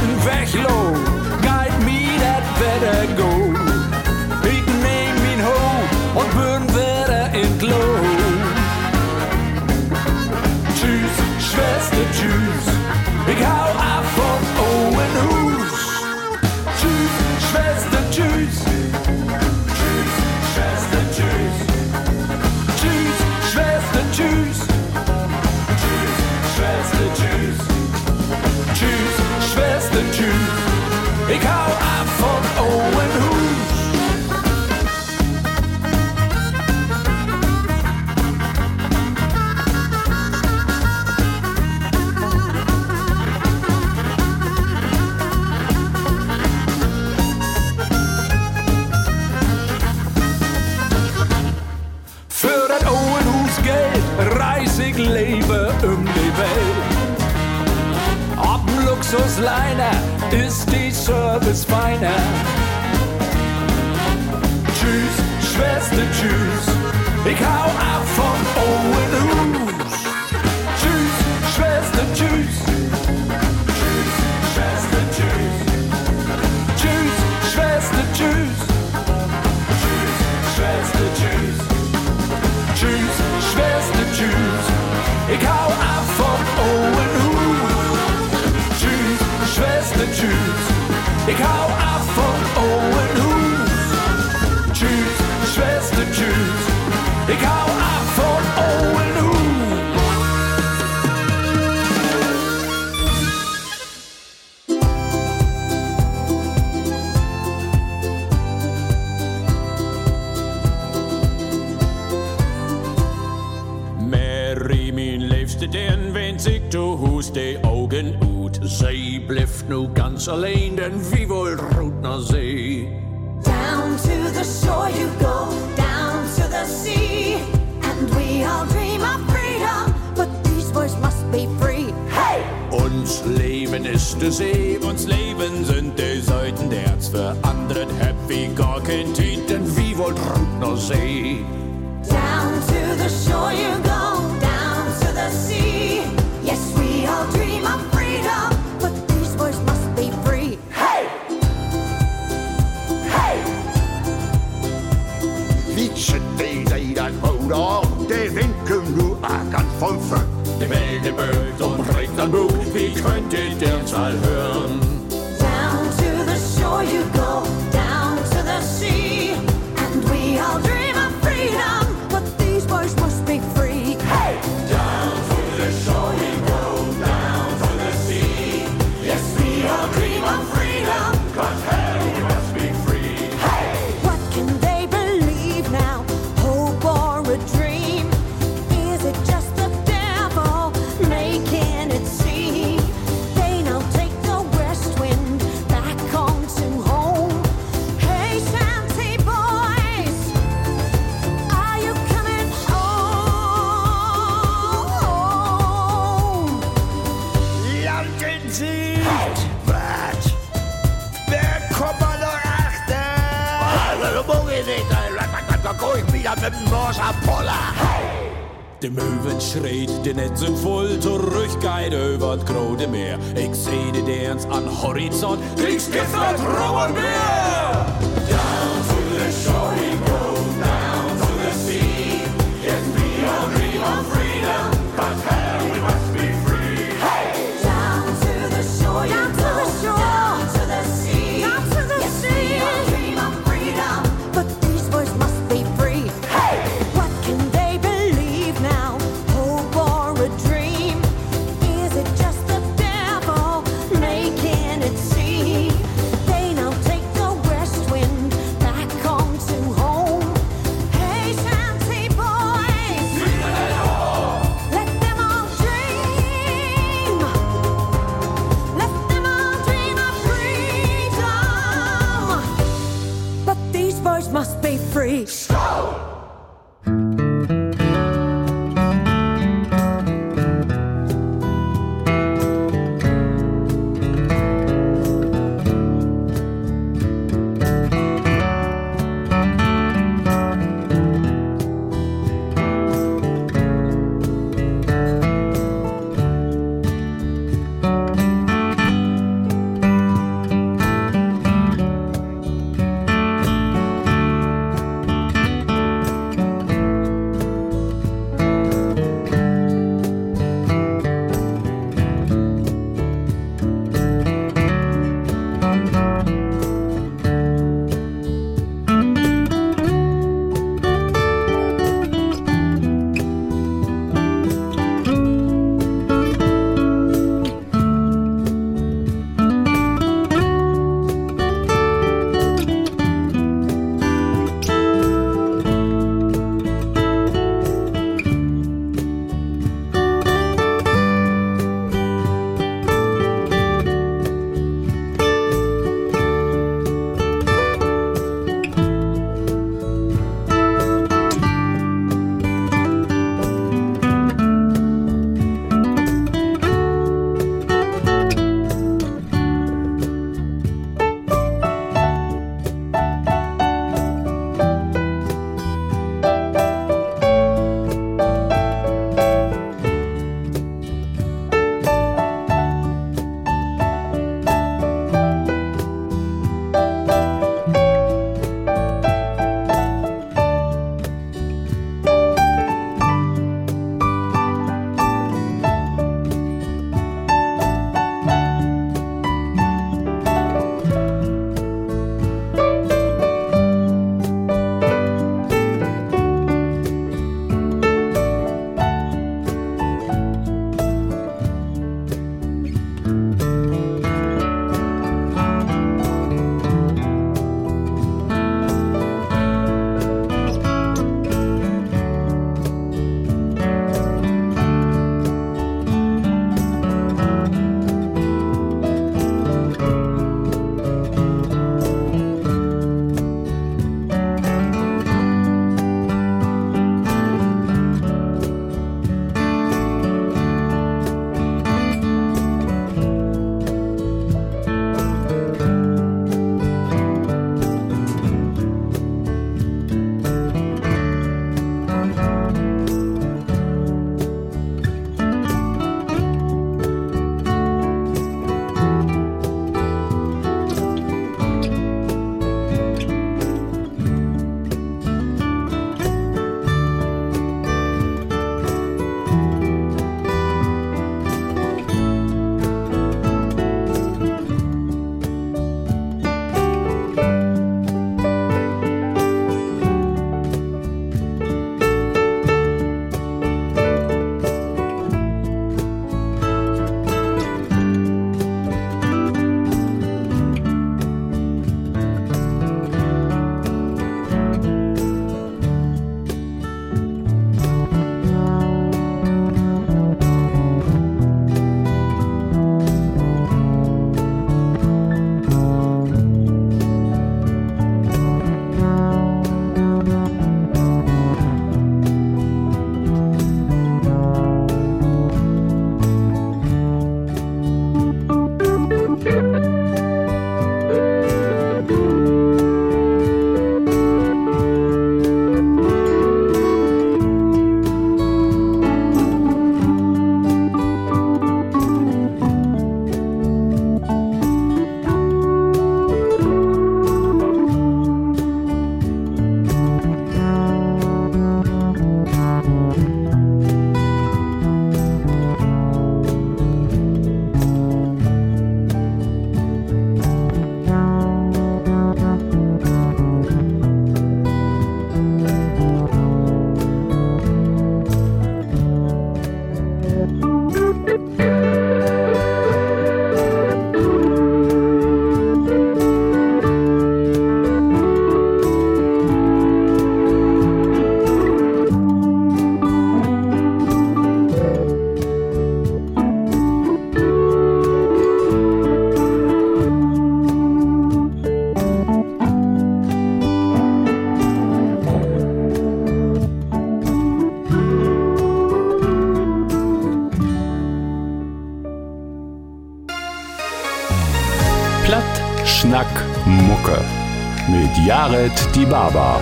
Service feiner. Tschüss, Schwester, tschüss. Ich hau ganz Horizont, Kriegsgift wird Ruhe und Baba.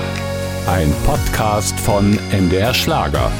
Ein Podcast von MDR Schlager.